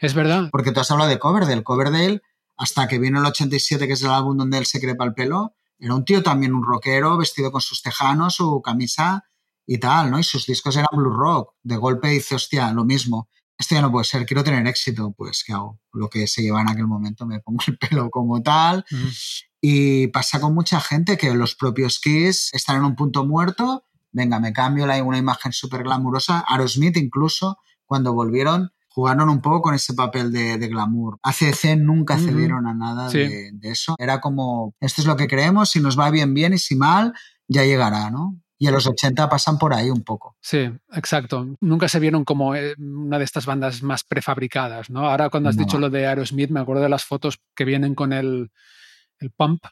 Es verdad. Porque tú has hablado de Coverdale. Coverdale, hasta que vino el 87, que es el álbum donde él se crepa el pelo, era un tío también, un rockero, vestido con sus tejanos, su camisa y tal, ¿no? Y sus discos eran blue rock. De golpe dice, hostia, lo mismo. Esto ya no puede ser, quiero tener éxito. Pues, ¿qué hago? Lo que se lleva en aquel momento, me pongo el pelo como tal. Y pasa con mucha gente que los propios Kiss están en un punto muerto. Venga, me cambio la, una imagen súper glamurosa. Aerosmith incluso, cuando volvieron, jugaron un poco con ese papel de, glamour. ACC nunca cedieron a nada de, de, eso. Era como, esto es lo que creemos, si nos va bien, bien, y si mal, ya llegará, ¿no? y en los 80 pasan por ahí un poco. Sí, exacto. Nunca se vieron como eh, una de estas bandas más prefabricadas, ¿no? Ahora cuando has dicho lo de Aerosmith, me acuerdo de las fotos que vienen con el, el pump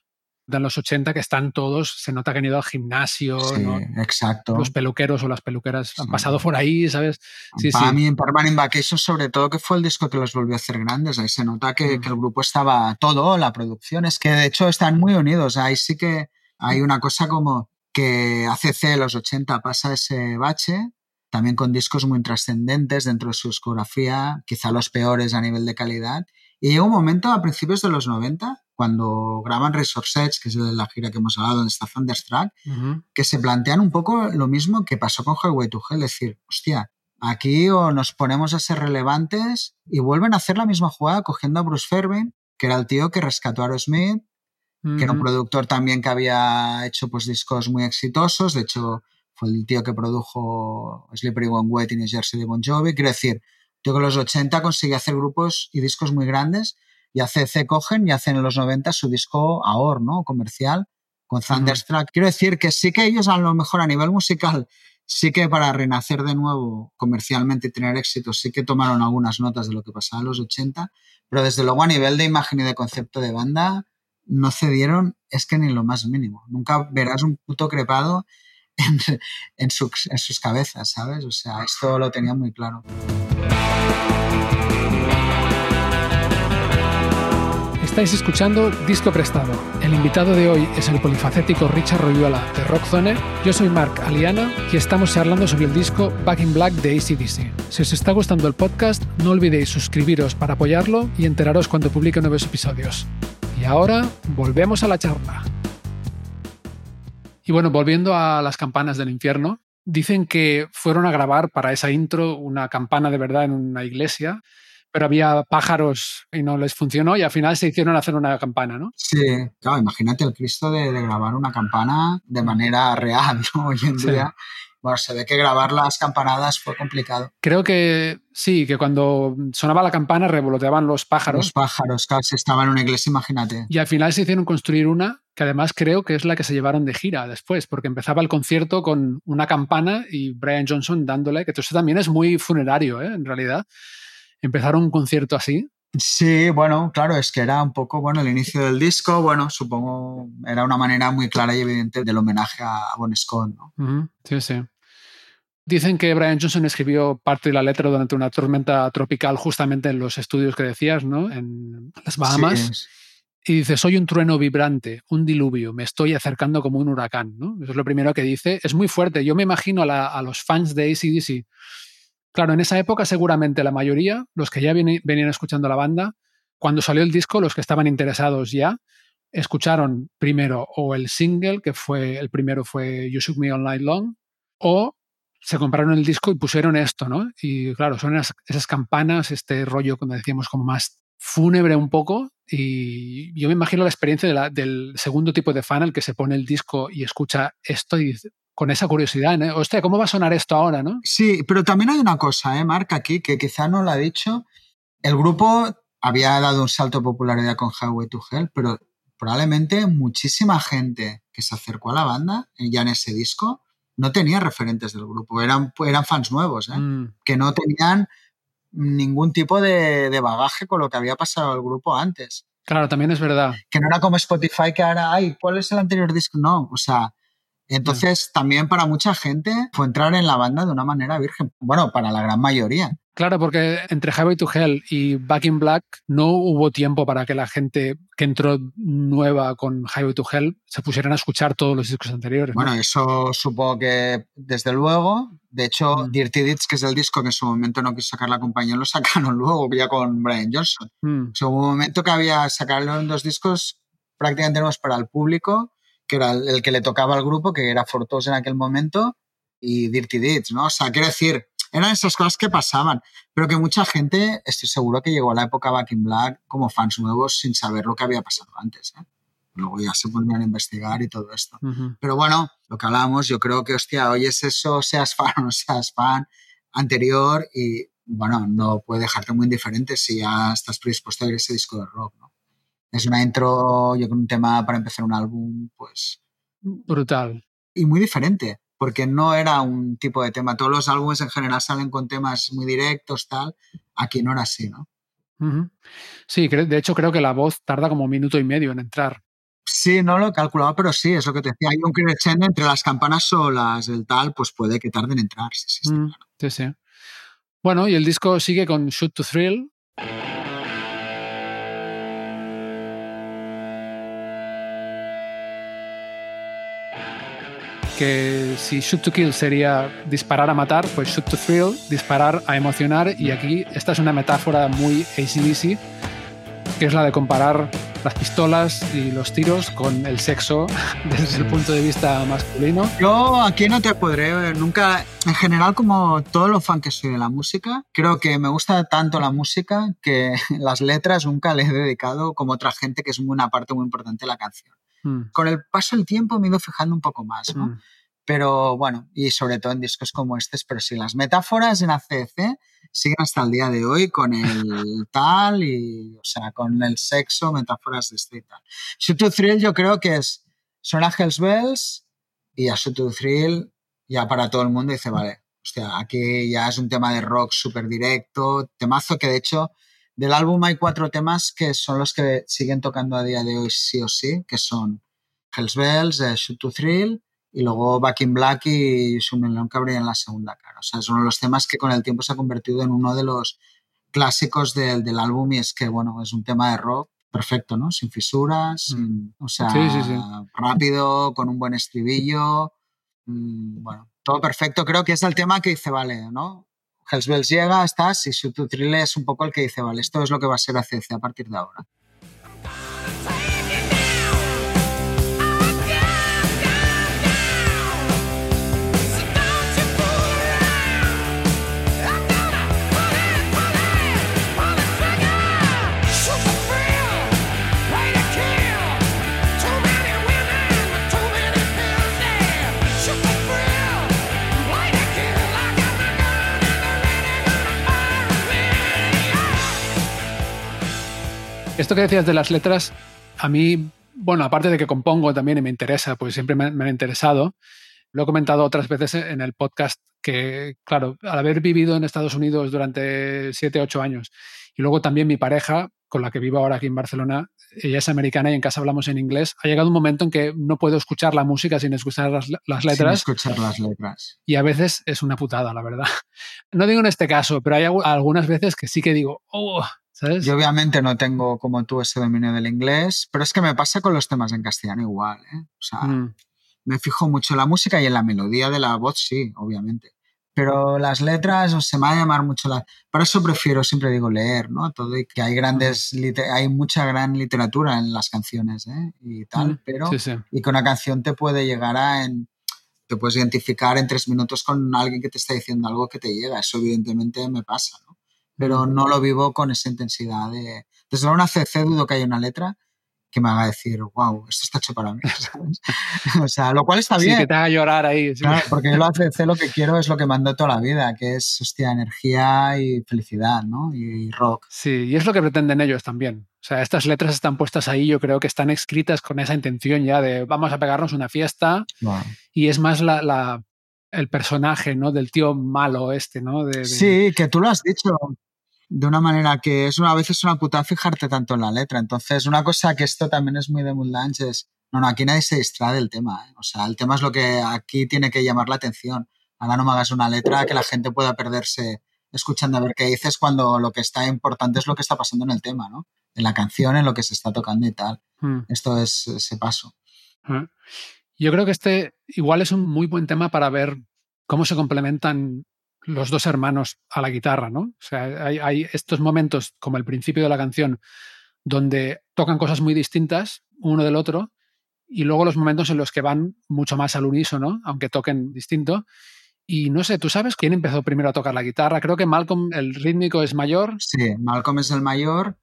de los 80 que están todos, se nota que han ido al gimnasio, sí, exacto. Los peluqueros o las peluqueras han pasado por ahí, ¿sabes? Sí, Para mí en Permanent Vacation sobre todo que fue el disco que los volvió a hacer grandes, ahí se nota que, mm. que el grupo estaba todo, la producción, es que de hecho están muy unidos, ahí sí que hay una cosa como que ACC los 80 pasa ese bache, también con discos muy trascendentes dentro de su discografía, quizá los peores a nivel de calidad. Y llega un momento a principios de los 90, cuando graban Resources, que es la gira que hemos hablado, donde está Thunderstruck, que se plantean un poco lo mismo que pasó con Highway to Hell, es decir, hostia, aquí o nos ponemos a ser relevantes y vuelven a hacer la misma jugada cogiendo a Bruce Fairbairn que era el tío que rescató a Aerosmith, que era un productor también que había hecho pues discos muy exitosos, de hecho fue el tío que produjo Slippery When Wet y New Jersey de Bon Jovi, quiero decir, tío que en los 80 consiguió hacer grupos y discos muy grandes y hace C cogen y hacen en los 90 su disco ahora, ¿no? Comercial, con Thunderstruck. Quiero decir que sí que ellos a lo mejor a nivel musical sí que para renacer de nuevo comercialmente y tener éxito, sí que tomaron algunas notas de lo que pasaba en los 80, pero desde luego a nivel de imagen y de concepto de banda no cedieron, es que ni lo más mínimo. Nunca verás un puto crepado en, en, sus, en sus cabezas, ¿sabes? O sea, esto lo tenía muy claro. Estáis escuchando Disco Prestado. El invitado de hoy es el polifacético Richard Royuela de Rockzone. Yo soy Mark Aliana y estamos charlando sobre el disco Back in Black de ACDC. Si os está gustando el podcast, no olvidéis suscribiros para apoyarlo y enteraros cuando publique nuevos episodios. Y ahora volvemos a la charla. Y bueno, volviendo a las campanas del infierno, dicen que fueron a grabar para esa intro una campana de verdad en una iglesia pero había pájaros y no les funcionó y al final se hicieron hacer una campana, ¿no? Sí, claro, imagínate el Cristo de, grabar una campana de manera real, ¿no? Hoy en día. Bueno, se ve que grabar las campanadas fue complicado. Creo que sí, que cuando sonaba la campana revoloteaban los pájaros. Los pájaros, claro, si estaba en una iglesia, imagínate. Y al final se hicieron construir una que además creo que es la que se llevaron de gira después, porque empezaba el concierto con una campana y Brian Johnson dándole, que eso también es muy funerario, ¿eh? en realidad empezaron un concierto así. Sí, bueno, claro, es que era un poco, bueno, el inicio del disco, bueno, supongo era una manera muy clara y evidente del homenaje a Bon Scott, ¿no? Sí, sí. Dicen que Brian Johnson escribió parte de la letra durante una tormenta tropical justamente en los estudios que decías, ¿no? En las Bahamas. Y dice, soy un trueno vibrante, un diluvio, me estoy acercando como un huracán, ¿no? Eso es lo primero que dice. Es muy fuerte. Yo me imagino a, a los fans de ACDC Claro, en esa época seguramente la mayoría, los que ya venían escuchando la banda, cuando salió el disco, los que estaban interesados ya, escucharon primero o el single, que fue el primero fue You Shook Me All Night Long, o se compraron el disco y pusieron esto, ¿no? Y claro, son esas, campanas, este rollo, como decíamos, como más fúnebre un poco. Y yo me imagino la experiencia del segundo tipo de fan, el que se pone el disco y escucha esto y dice, con esa curiosidad, ¿eh? Hostia, ¿cómo va a sonar esto ahora, no? Sí, pero también hay una cosa, ¿eh, Marc, aquí, que quizá no lo ha dicho. El grupo había dado un salto de popularidad con Highway to Hell, pero probablemente muchísima gente que se acercó a la banda, eh, ya en ese disco, no tenía referentes del grupo, eran, eran fans nuevos, ¿eh? mm. que no tenían ningún tipo de, de, bagaje con lo que había pasado el grupo antes. Claro, también es verdad. Que no era como Spotify que ahora, ay, ¿cuál es el anterior disco? No, o sea, entonces, también para mucha gente fue entrar en la banda de una manera virgen. Bueno, para la gran mayoría. Claro, porque entre Highway to Hell y Back in Black no hubo tiempo para que la gente que entró nueva con Highway to Hell se pusieran a escuchar todos los discos anteriores. Bueno, eso supongo que desde luego. De hecho, mm. Dirty Deeds, que es el disco que en su momento no quiso sacar la compañía, lo sacaron luego ya con Brian Johnson. Mm. hubo un momento que había sacarlo en dos discos prácticamente nuevos para el público que era el que le tocaba al grupo, que era Fortos en aquel momento, y Dirty Deeds, ¿no? O sea, quiero decir, eran esas cosas que pasaban, pero que mucha gente, estoy seguro que llegó a la época Back in Black como fans nuevos sin saber lo que había pasado antes, ¿eh? Luego ya se volvían a investigar y todo esto. Pero bueno, lo que hablábamos, yo creo que, hostia, oyes eso, seas fan o no seas fan anterior y, bueno, no puede dejarte muy indiferente si ya estás predispuesto a ir ese disco de rock, ¿no? Es una intro, yo con un tema para empezar un álbum, pues... Brutal. Y muy diferente, porque no era un tipo de tema. Todos los álbumes en general salen con temas muy directos, tal. Aquí no era así, ¿no? Sí, de hecho creo que la voz tarda como un minuto y medio en entrar. Sí, no lo he calculado, pero sí, es lo que te decía. Hay un crescendo entre las campanas solas, el tal, pues puede que tarden en entrar. Sí, sí, mm, sí, sí. Bueno, y el disco sigue con Shoot to Thrill, que si shoot to kill sería disparar a matar, pues shoot to thrill, disparar a emocionar. Y aquí esta es una metáfora muy ACDC, que es la de comparar las pistolas y los tiros con el sexo desde el punto de vista masculino. Yo aquí no te podré, nunca, en general como todo lo fan que soy de la música, creo que me gusta tanto la música que las letras nunca le he dedicado como otra gente que es una parte muy importante de la canción. Mm. Con el paso del tiempo me he ido fijando un poco más, ¿no? Mm. Pero bueno, y sobre todo en discos como este, pero sí, las metáforas en ACC siguen hasta el día de hoy con el tal y, o sea, con el sexo, metáforas de este y tal. Shoot to Thrill yo creo que es, son Hells Bells y a Shoot to Thrill ya para todo el mundo dice, vale, hostia, aquí ya es un tema de rock súper directo, temazo que de hecho del álbum hay cuatro temas que son los que siguen tocando a día de hoy sí o sí, que son Hells Bells, eh, Shoot to Thrill y luego Back in Black y Su Melón en la segunda cara. O sea, son los temas que con el tiempo se ha convertido en uno de los clásicos del, del álbum y es que, bueno, es un tema de rock perfecto, ¿no? Sin fisuras, mm. o sea, rápido, con un buen estribillo, mm, bueno, todo perfecto. Creo que es el tema que dice, vale, ¿no? Hells Bells llega, estás, y su Thrill es un poco el que dice, vale, esto es lo que va a ser ACC a partir de ahora. Esto que decías de las letras, a mí, bueno, aparte de que compongo también y me interesa, pues siempre me, me ha interesado. Lo he comentado otras veces en el podcast que, claro, al haber vivido en Estados Unidos durante 7, 8 años y luego también mi pareja, con la que vivo ahora aquí en Barcelona, ella es americana y en casa hablamos en inglés, ha llegado un momento en que no puedo escuchar la música sin escuchar las, las letras. Sin escuchar las letras. Y a veces es una putada, la verdad. No digo en este caso, pero hay algunas veces que sí que digo, oh, yo obviamente no tengo como tú ese dominio del inglés, pero es que me pasa con los temas en castellano igual. ¿eh? O sea, mm. me fijo mucho en la música y en la melodía de la voz, sí, obviamente. Pero las letras o se me va a llamar mucho la... Por eso prefiero, siempre digo, leer, ¿no? Todo y que hay grandes... Hay mucha gran literatura en las canciones, ¿eh? Y tal, mm, pero... Y que una canción te puede llegar a... En, te puedes identificar en tres minutos con alguien que te está diciendo algo que te llega. Eso evidentemente me pasa, ¿no? Pero no lo vivo con esa intensidad de... Desde una CC dudo que haya una letra que me haga decir, wow, esto está hecho para mí. o sea, lo cual está bien. Sí, que te haga llorar ahí. Claro, porque yo lo ACC lo que quiero es lo que mando toda la vida, que es, hostia, energía y felicidad, ¿no? Y, rock. Sí, y es lo que pretenden ellos también. O sea, estas letras están puestas ahí, yo creo que están escritas con esa intención ya de vamos a pegarnos una fiesta. Y es más la, el personaje, ¿no? Del tío malo este, ¿no? Sí, que tú lo has dicho de una manera que es una, a veces una putada fijarte tanto en la letra. Entonces, una cosa que esto también es muy de Moonlange es, no, no, aquí nadie se distrae del tema. ¿eh? O sea, el tema es lo que aquí tiene que llamar la atención. Ahora no me hagas una letra que la gente pueda perderse escuchando a ver qué dices cuando lo que está importante es lo que está pasando en el tema, ¿no? En la canción, en lo que se está tocando y tal. Hmm. Esto es ese paso. Hmm. Yo creo que este igual es un muy buen tema para ver cómo se complementan los dos hermanos a la guitarra, ¿no? O sea, hay, estos momentos, como el principio de la canción, donde tocan cosas muy distintas uno del otro, y luego los momentos en los que van mucho más al unísono, aunque toquen distinto. Y no sé, ¿tú sabes quién empezó primero a tocar la guitarra? Creo que Malcolm, el rítmico, es mayor. Sí, Malcolm es el mayor.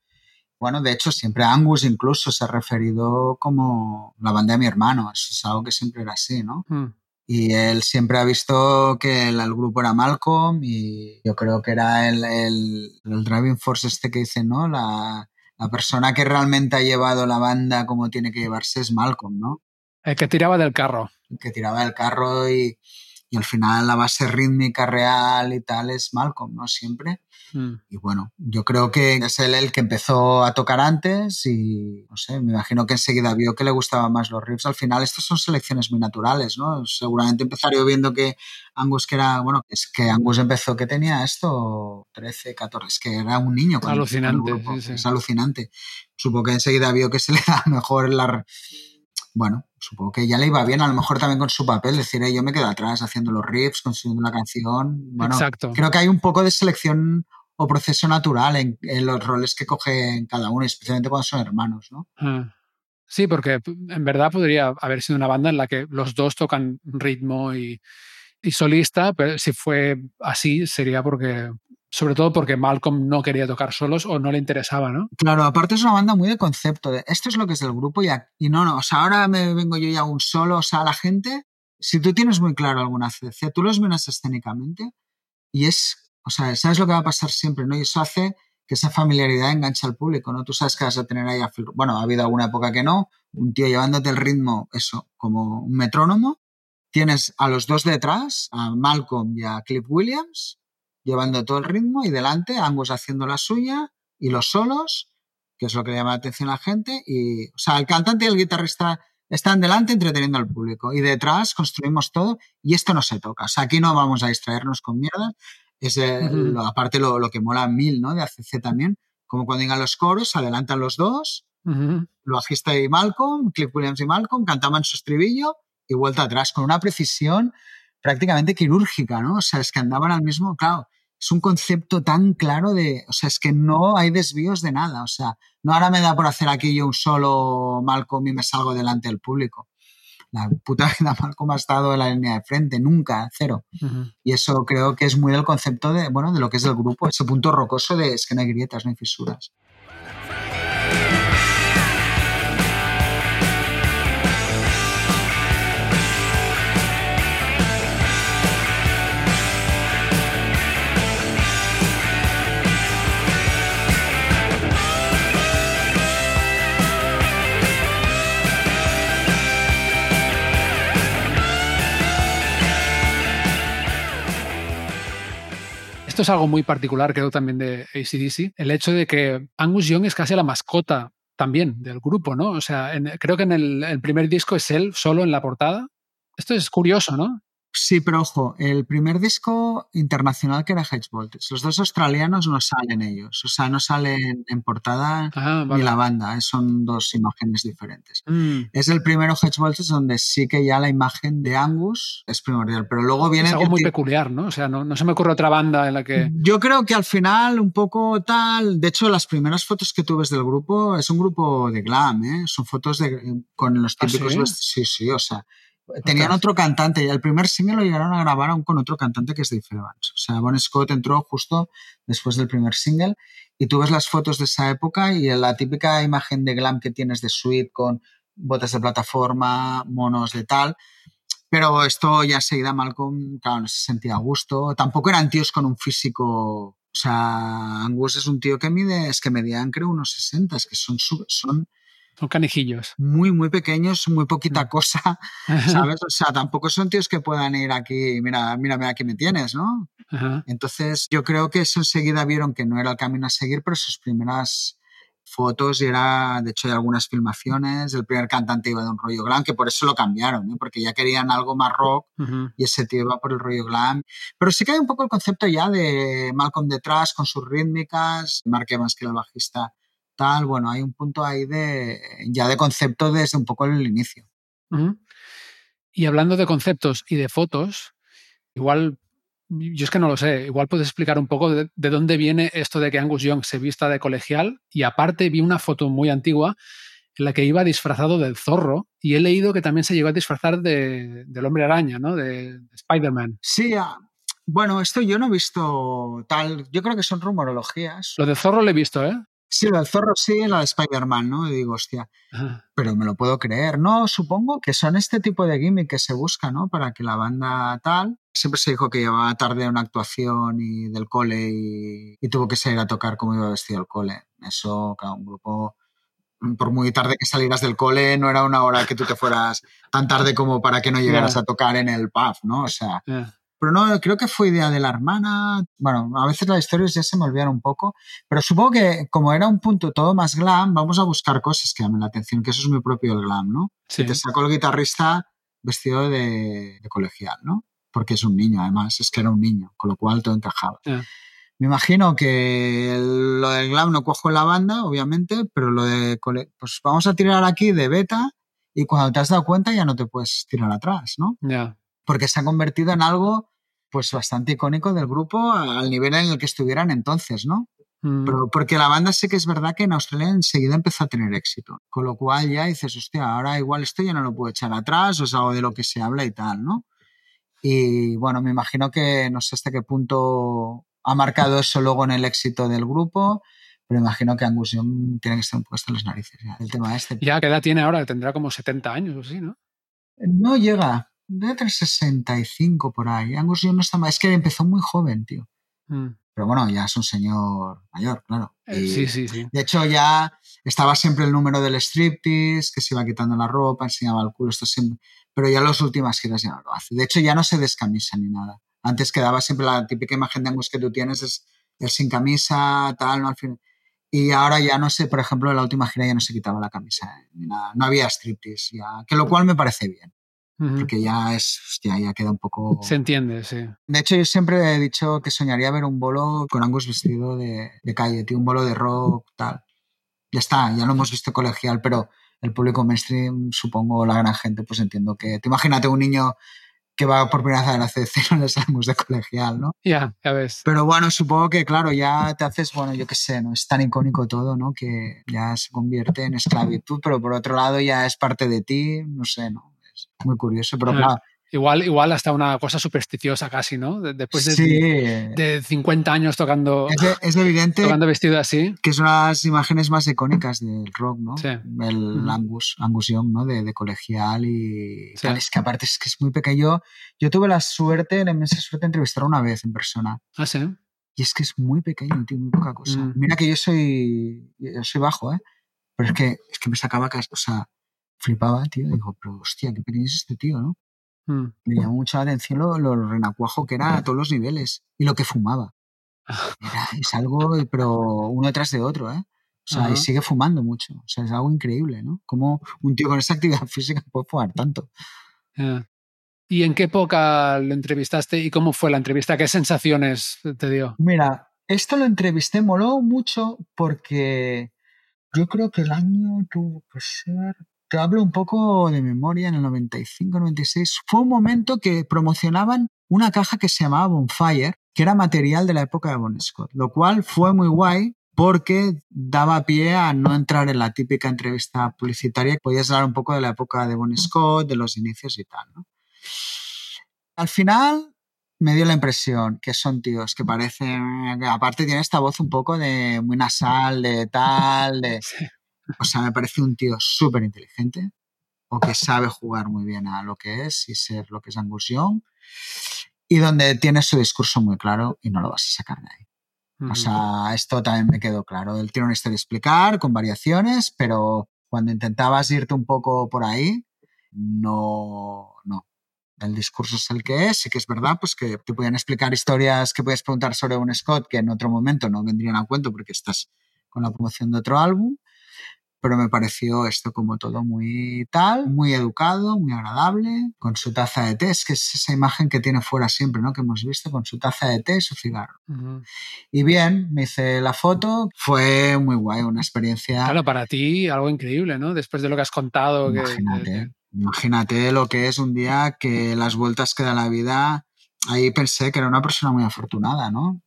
Bueno, de hecho, siempre Angus incluso se ha referido como la banda de mi hermano. Eso es algo que siempre era así, ¿no? Hmm. Y él siempre ha visto que el, grupo era Malcolm y yo creo que era el, el, driving force este que dice, ¿no? La, la, persona que realmente ha llevado la banda como tiene que llevarse es Malcolm, ¿no? El que tiraba del carro. El que tiraba del carro y, y al final la base rítmica real y tal es Malcolm, ¿no? Siempre. Mm. Y bueno, yo creo que es él el que empezó a tocar antes y, no sé, me imagino que enseguida vio que le gustaban más los riffs. Al final, estas son selecciones muy naturales, ¿no? Seguramente empezaría viendo que Angus, que era, bueno, es que Angus empezó, que tenía esto? 13, 14, es que era un niño. Alucinante. Es alucinante. Supongo que enseguida vio que se le da mejor la bueno, supongo que ya le iba bien, a lo mejor también con su papel, decir, yo me quedo atrás haciendo los riffs, consiguiendo una canción. Bueno, Exacto. creo que hay un poco de selección o proceso natural en, los roles que cogen cada uno, especialmente cuando son hermanos, ¿no? Sí, porque en verdad podría haber sido una banda en la que los dos tocan ritmo y, y solista, pero si fue así sería porque sobre todo porque Malcolm no quería tocar solos o no le interesaba, ¿no? Claro, aparte es una banda muy de concepto, de esto es lo que es del grupo y, no, no, o sea, ahora me vengo yo y un solo, o sea, la gente, si tú tienes muy claro alguna CC, tú los miras escénicamente y es, o sea, sabes lo que va a pasar siempre, ¿no? Y eso hace que esa familiaridad enganche al público, ¿no? Tú sabes que vas a tener ahí, a, bueno, ha habido alguna época que no, un tío llevándote el ritmo, eso, como un metrónomo, tienes a los dos detrás, a Malcolm y a Cliff Williams, llevando todo el ritmo y delante Angus haciendo la suya y los solos, que es lo que le llama la atención a la gente. Y, o sea, el cantante y el guitarrista están delante entreteniendo al público y detrás construimos todo y esto no se toca. O sea, aquí no vamos a distraernos con mierda. Es aparte lo, lo, que mola mil, ¿no? De ACC también, como cuando llegan los coros, adelantan los dos, lo bajista y Malcolm, Cliff Williams y Malcolm, cantaban su estribillo y vuelta atrás, con una precisión prácticamente quirúrgica, ¿no? O sea, es que andaban al mismo, claro, es un concepto tan claro de, o sea, es que no hay desvíos de nada, o sea, no ahora me da por hacer aquí yo un solo Malcolm y me salgo delante del público. La puta vida Malcolm ha estado en la línea de frente, nunca, cero. Y eso creo que es muy del concepto de, bueno, de lo que es el grupo, ese punto rocoso de es que no hay grietas, no hay fisuras. Esto es algo muy particular, creo, también de ACDC. El hecho de que Angus Young es casi la mascota también del grupo, ¿no? O sea, creo que en el, primer disco es él solo en la portada. Esto es curioso, ¿no? Sí, pero ojo, el primer disco internacional que era Hedge Voltage. Los dos australianos no salen ellos, o sea, no salen en portada ah, ni la banda, eh, son dos imágenes diferentes. Mm. Es el primero Hedge Voltage donde sí que ya la imagen de Angus es primordial, pero luego viene... Es algo muy peculiar, ¿no? O sea, no, no, se me ocurre otra banda en la que... Yo creo que al final un poco tal, de hecho las primeras fotos que tú ves del grupo es un grupo de glam, ¿eh? Son fotos de, con los ¿Ah, típicos... sí, sí, o sea Tenían otro cantante y el primer single lo llegaron a grabar aún con otro cantante que es Dave Evans. O sea, Bon Scott entró justo después del primer single y tú ves las fotos de esa época y la típica imagen de glam que tienes de suite con botas de plataforma, monos de tal. Pero esto ya seguida Malcolm, claro, no se sentía a gusto. Tampoco eran tíos con un físico... O sea, Angus es un tío que mide, es que medían creo unos 60, es que son, son son canijillos. Muy, muy pequeños, muy poquita mm. cosa, ¿sabes? O sea, tampoco son tíos que puedan ir aquí, mira, mira, aquí me tienes, ¿no? Entonces, yo creo que eso enseguida vieron que no era el camino a seguir, pero sus primeras fotos y era, de hecho, hay algunas filmaciones. El primer cantante iba de un rollo glam, que por eso lo cambiaron, ¿no? porque ya querían algo más rock y ese tío iba por el rollo glam. Pero sí que hay un poco el concepto ya de Malcolm detrás con sus rítmicas, Mark Evans, que era el bajista, tal, bueno, hay un punto ahí de ya de concepto desde un poco el inicio. Y hablando de conceptos y de fotos, igual, yo es que no lo sé, igual puedes explicar un poco de, dónde viene esto de que Angus Young se vista de colegial y aparte vi una foto muy antigua en la que iba disfrazado del zorro y he leído que también se llegó a disfrazar de, del hombre araña, ¿no? De, de Spider-Man. Sí, ah, bueno, esto yo no he visto tal, yo creo que son rumorologías. Lo de zorro lo he visto, ¿eh? Sí, la del zorro sí, la de Spider-Man, ¿no? Y digo, hostia, pero me lo puedo creer. No, supongo que son este tipo de gimmick que se busca, ¿no? Para que la banda tal. Siempre se dijo que llevaba tarde una actuación y del cole y, tuvo que salir a tocar como iba vestido el cole. Eso, cada un grupo por muy tarde que salieras del cole, no era una hora que tú te fueras tan tarde como para que no llegaras a tocar en el pub, ¿no? O sea, pero no, creo que fue idea de la hermana. Bueno, a veces las historias ya se me olvidan un poco, pero supongo que como era un punto todo más glam, vamos a buscar cosas que llamen la atención, que eso es muy propio del glam, ¿no? Sí. te sacó el guitarrista vestido de, colegial, ¿no? Porque es un niño, además, es que era un niño, con lo cual todo encajaba. Me imagino que lo del glam no cojo en la banda, obviamente, pero lo de, pues vamos a tirar aquí de beta y cuando te has dado cuenta ya no te puedes tirar atrás, ¿no? Ya. Porque se ha convertido en algo pues bastante icónico del grupo al nivel en el que estuvieran entonces, ¿no? Mm. Pero porque la banda sí que es verdad que en Australia enseguida empezó a tener éxito. Con lo cual ya dices, hostia, ahora igual esto ya no lo puedo echar atrás, o es algo de lo que se habla y tal, ¿no? Y bueno, me imagino que no sé hasta qué punto ha marcado eso luego en el éxito del grupo, pero imagino que Angus Young tiene que estar un poco hasta las narices ya, el tema este. Ya, ¿qué edad tiene ahora? Tendrá como 70 años o así, ¿no? No llega, debe tener 65 por ahí. Angus Young no está más, es que empezó muy joven, tío. Mm. Pero bueno, ya es un señor mayor, claro. Eh, Y- Sí, sí, sí. De hecho, ya estaba siempre el número del striptease, que se iba quitando la ropa, enseñaba el culo, esto siempre. Pero ya las últimas giras ya no lo hace. De hecho, ya no se descamisa ni nada. Antes quedaba siempre la típica imagen de Angus que tú tienes, es el sin camisa, tal, ¿no? Al fin. Y ahora ya no sé, por ejemplo, en la última gira ya no se quitaba la camisa, eh, ni nada. No había striptease, ya, que lo cual me parece bien, Porque ya es, hostia, ya queda un poco... Se entiende, sí. De hecho, yo siempre he dicho que soñaría ver un bolo con Angus vestido de, de calle, tío, un bolo de rock, tal. Ya está, ya lo hemos visto colegial, pero el público mainstream, supongo la gran gente, pues entiendo que... Te imagínate un niño que va por primera vez a la CDC no les Angus de colegial, ¿no? Ya, ya ves. Pero bueno, supongo que, claro, ya te haces, bueno, yo qué sé, ¿no? Es tan icónico todo, ¿no? Que ya se convierte en esclavitud, pero por otro lado ya es parte de ti, no sé, ¿no? Es muy curioso, pero claro, Igual, igual hasta una cosa supersticiosa casi, ¿no? De- Después de, sí, de 50 años tocando, es, e- es evidente tocando vestido así. que es una de las imágenes más icónicas del rock, ¿no? Sí. El. Angus, Angus Young, ¿no? De, de colegial y Sí. tal. Es que aparte es que es muy pequeño. Yo tuve la suerte, la inmensa suerte de entrevistarlo una vez en persona. Ah, sí. Y es que es muy pequeño, tío, muy poca cosa. Mm. Mira que yo soy, yo soy bajo, ¿eh? Pero es que, es que me sacaba, o sea, flipaba, tío. Digo, pero hostia, qué pequeño es este tío, ¿no? Mm. Me llamó mucho la atención lo, lo renacuajo que era a todos los niveles y lo que fumaba. Era, es algo, pero uno detrás de otro, ¿eh? O sea, y sigue fumando mucho. O sea, es algo increíble, ¿no? Como un tío con esa actividad física puede fumar tanto. ¿Y en qué época lo entrevistaste y cómo fue la entrevista? ¿Qué sensaciones te dio? Mira, esto lo entrevisté, moló mucho porque yo creo que el año tuvo que ser. Te hablo un poco de memoria, en el 95, 96. Fue un momento que promocionaban una caja que se llamaba Bonfire, que era material de la época de Bon Scott, lo cual fue muy guay porque daba pie a no entrar en la típica entrevista publicitaria. Podías hablar un poco de la época de Bon Scott, de los inicios y tal, ¿no? Al final me dio la impresión que son tíos que parecen, aparte tiene esta voz un poco de muy nasal, de tal, de... O sea, me parece un tío súper inteligente o que sabe jugar muy bien a lo que es y ser lo que es Angus Young y donde tiene su discurso muy claro y no lo vas a sacar de ahí. O sea, esto también me quedó claro. Él tiene una historia a explicar con variaciones, pero cuando intentabas irte un poco por ahí, no, no. El discurso es el que es, sí que es verdad, pues que te podían explicar historias que puedes preguntar sobre un Scott que en otro momento no vendrían a cuento porque estás con la promoción de otro álbum, pero me pareció esto como todo muy tal, muy educado, muy agradable, con su taza de té, es que es esa imagen que tiene fuera siempre, ¿no? Que hemos visto, con su taza de té y su cigarro. Ujú. Y bien, me hice la foto, fue muy guay, una experiencia. Claro, para ti algo increíble, ¿no? Después de lo que has contado. imagínate, que- imagínate lo que es un día que las vueltas que da la vida. Ahí pensé que era una persona muy afortunada, ¿no?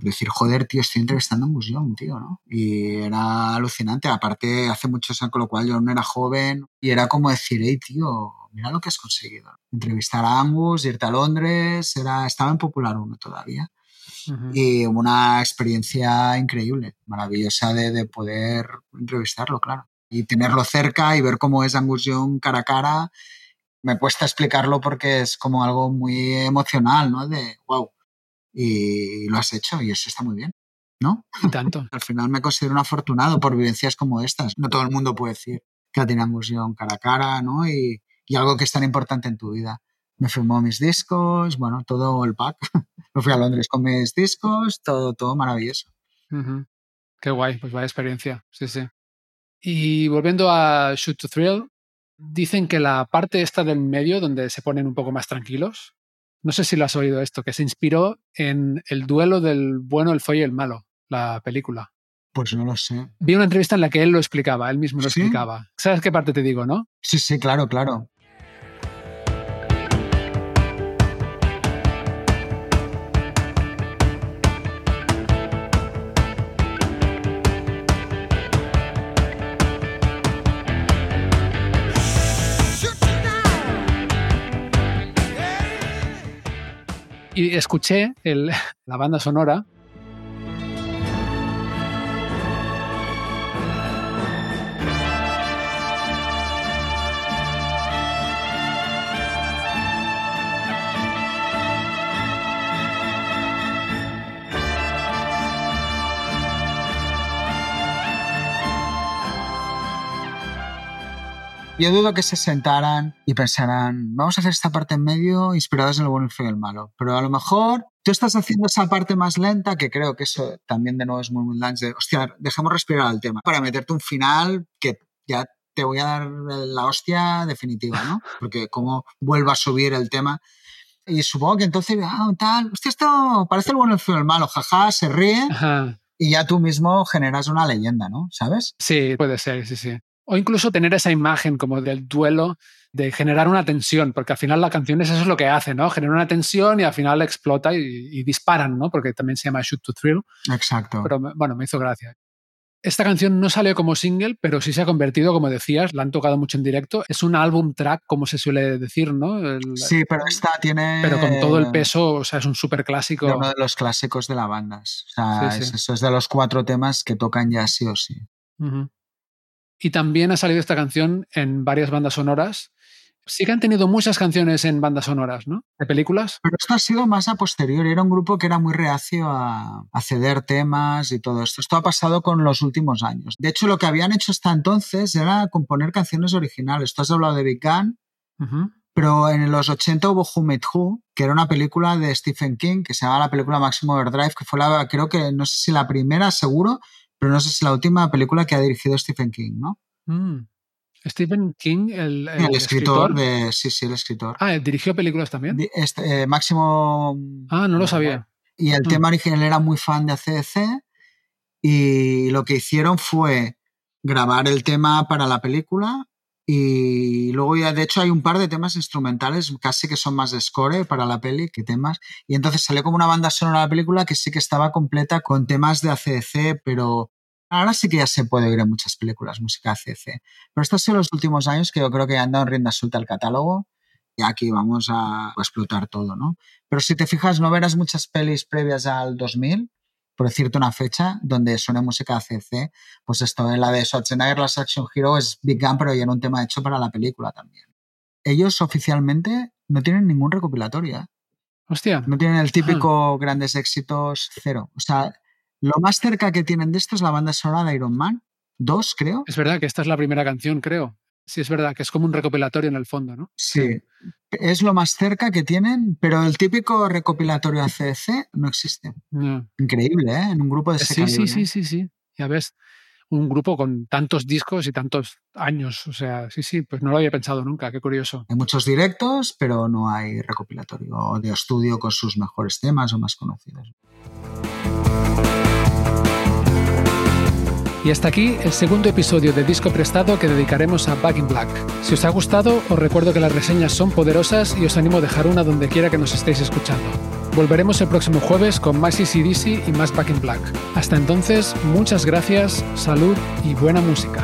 Decir, joder, tío, estoy entrevistando a Angus Young, tío, ¿no? Y era alucinante. Aparte, hace muchos años, con lo cual yo no era joven. Y era como decir, hey, tío, mira lo que has conseguido. Entrevistar a Angus, irte a Londres, era, estaba en Popular uno todavía. Ujú. Y una experiencia increíble, maravillosa de, de poder entrevistarlo, claro. Y tenerlo cerca y ver cómo es Angus Young cara a cara. Me cuesta explicarlo porque es como algo muy emocional, ¿no? De, wow. Y lo has hecho y eso está muy bien, ¿no? Y tanto. Al final me considero un afortunado por vivencias como estas. No todo el mundo puede decir que ha tenido Young cara a cara, ¿no? Y, y algo que es tan importante en tu vida. Me firmó mis discos, bueno, todo el pack. Me fui a Londres con mis discos, todo, todo maravilloso. Qué guay, pues vaya experiencia. Sí, sí. Y volviendo a Shoot to Thrill, dicen que la parte esta del medio, donde se ponen un poco más tranquilos, no sé si lo has oído esto, que se inspiró en el duelo del bueno, el feo y el malo, la película. Pues no lo sé. Vi una entrevista en la que él lo explicaba, él mismo lo ¿Sí? explicaba. ¿Sabes qué parte te digo, no? Sí, sí, claro, claro. Y escuché el, la banda sonora Yo dudo que se sentaran y pensaran, vamos a hacer esta parte en medio inspirados en el bueno, el feo y el malo. Pero a lo mejor tú estás haciendo esa parte más lenta, que creo que eso también de nuevo es muy, muy lunch de, hostia, dejemos respirar al tema para meterte un final que ya te voy a dar la hostia definitiva, ¿no? Porque como vuelva a subir el tema. Y supongo que entonces, ah, tal, hostia, esto parece el bueno, el feo y el malo, jaja, se ríe. Y ya tú mismo generas una leyenda, ¿no? ¿Sabes? Sí, puede ser, sí, sí. O incluso tener esa imagen como del duelo, de generar una tensión, porque al final la canción es eso es lo que hace, ¿no? Genera una tensión y al final explota y, disparan, ¿no? Porque también se llama Shoot to Thrill. Exacto. Pero bueno, me hizo gracia. Esta canción no salió como single, pero sí se ha convertido, como decías, la han tocado mucho en directo. Es un álbum track, como se suele decir, ¿no? sí, pero esta tiene. Pero con todo el peso, o sea, es un súper clásico. Uno de los clásicos de la banda. O sea, Es, eso es de los cuatro temas que tocan ya sí o sí. Y también ha salido esta canción en varias bandas sonoras. Sí que han tenido muchas canciones en bandas sonoras, ¿no? De películas. Pero esto ha sido más a posteriori. Era un grupo que era muy reacio a, ceder temas y todo esto. Esto ha pasado con los últimos años. De hecho, lo que habían hecho hasta entonces era componer canciones originales. Tú has hablado de Big Gun, pero en los 80 hubo Who Made Who, que era una película de Stephen King, que se llama la película Maximum Overdrive, que fue la, creo que, no sé si la primera, seguro, pero no sé si es la última película que ha dirigido Stephen King, ¿no? Mm. Stephen King, el, el, escritor, de. Sí, sí, el escritor. Ah, ¿dirigió películas también? Este, eh, Máximo. Ah, no lo sabía. Y el mm. tema original era muy fan de ACDC. Y lo que hicieron fue grabar el tema para la película y luego ya, de hecho, hay un par de temas instrumentales casi que son más de score para la peli que temas. Y entonces salió como una banda sonora de la película que sí que estaba completa con temas de ACDC, pero ahora sí que ya se puede oír en muchas películas música ACDC. Pero estos son los últimos años que yo creo que han dado rienda suelta al catálogo. Y aquí vamos a explotar todo, ¿no? Pero si te fijas, no verás muchas pelis previas al 2000 por decirte una fecha, donde suene música ACC, pues esto, la de Schwarzenegger, la Action Hero, es Big Gun, pero ya era un tema hecho para la película también. Ellos oficialmente no tienen ningún recopilatorio. ¿eh? Hostia. No tienen el típico grandes éxitos cero. O sea, lo más cerca que tienen de esto es la banda sonora de Iron Man 2, creo. Es verdad que esta es la primera canción, creo. Sí, es verdad, que es como un recopilatorio en el fondo, ¿no? Sí, es lo más cerca que tienen, pero el típico recopilatorio ACC no existe. Increíble, ¿eh? En un grupo de ese sí, Sí, sí, sí, sí. Ya ves, un grupo con tantos discos y tantos años. O sea, sí, sí, pues no lo había pensado nunca, qué curioso. Hay muchos directos, pero no hay recopilatorio de estudio con sus mejores temas o más conocidos. Y hasta aquí el segundo episodio de Disco Prestado que dedicaremos a Back in Black. Si os ha gustado, os recuerdo que las reseñas son poderosas y os animo a dejar una donde quiera que nos estéis escuchando. Volveremos el próximo jueves con más ECDC y más Back in Black. Hasta entonces, muchas gracias, salud y buena música.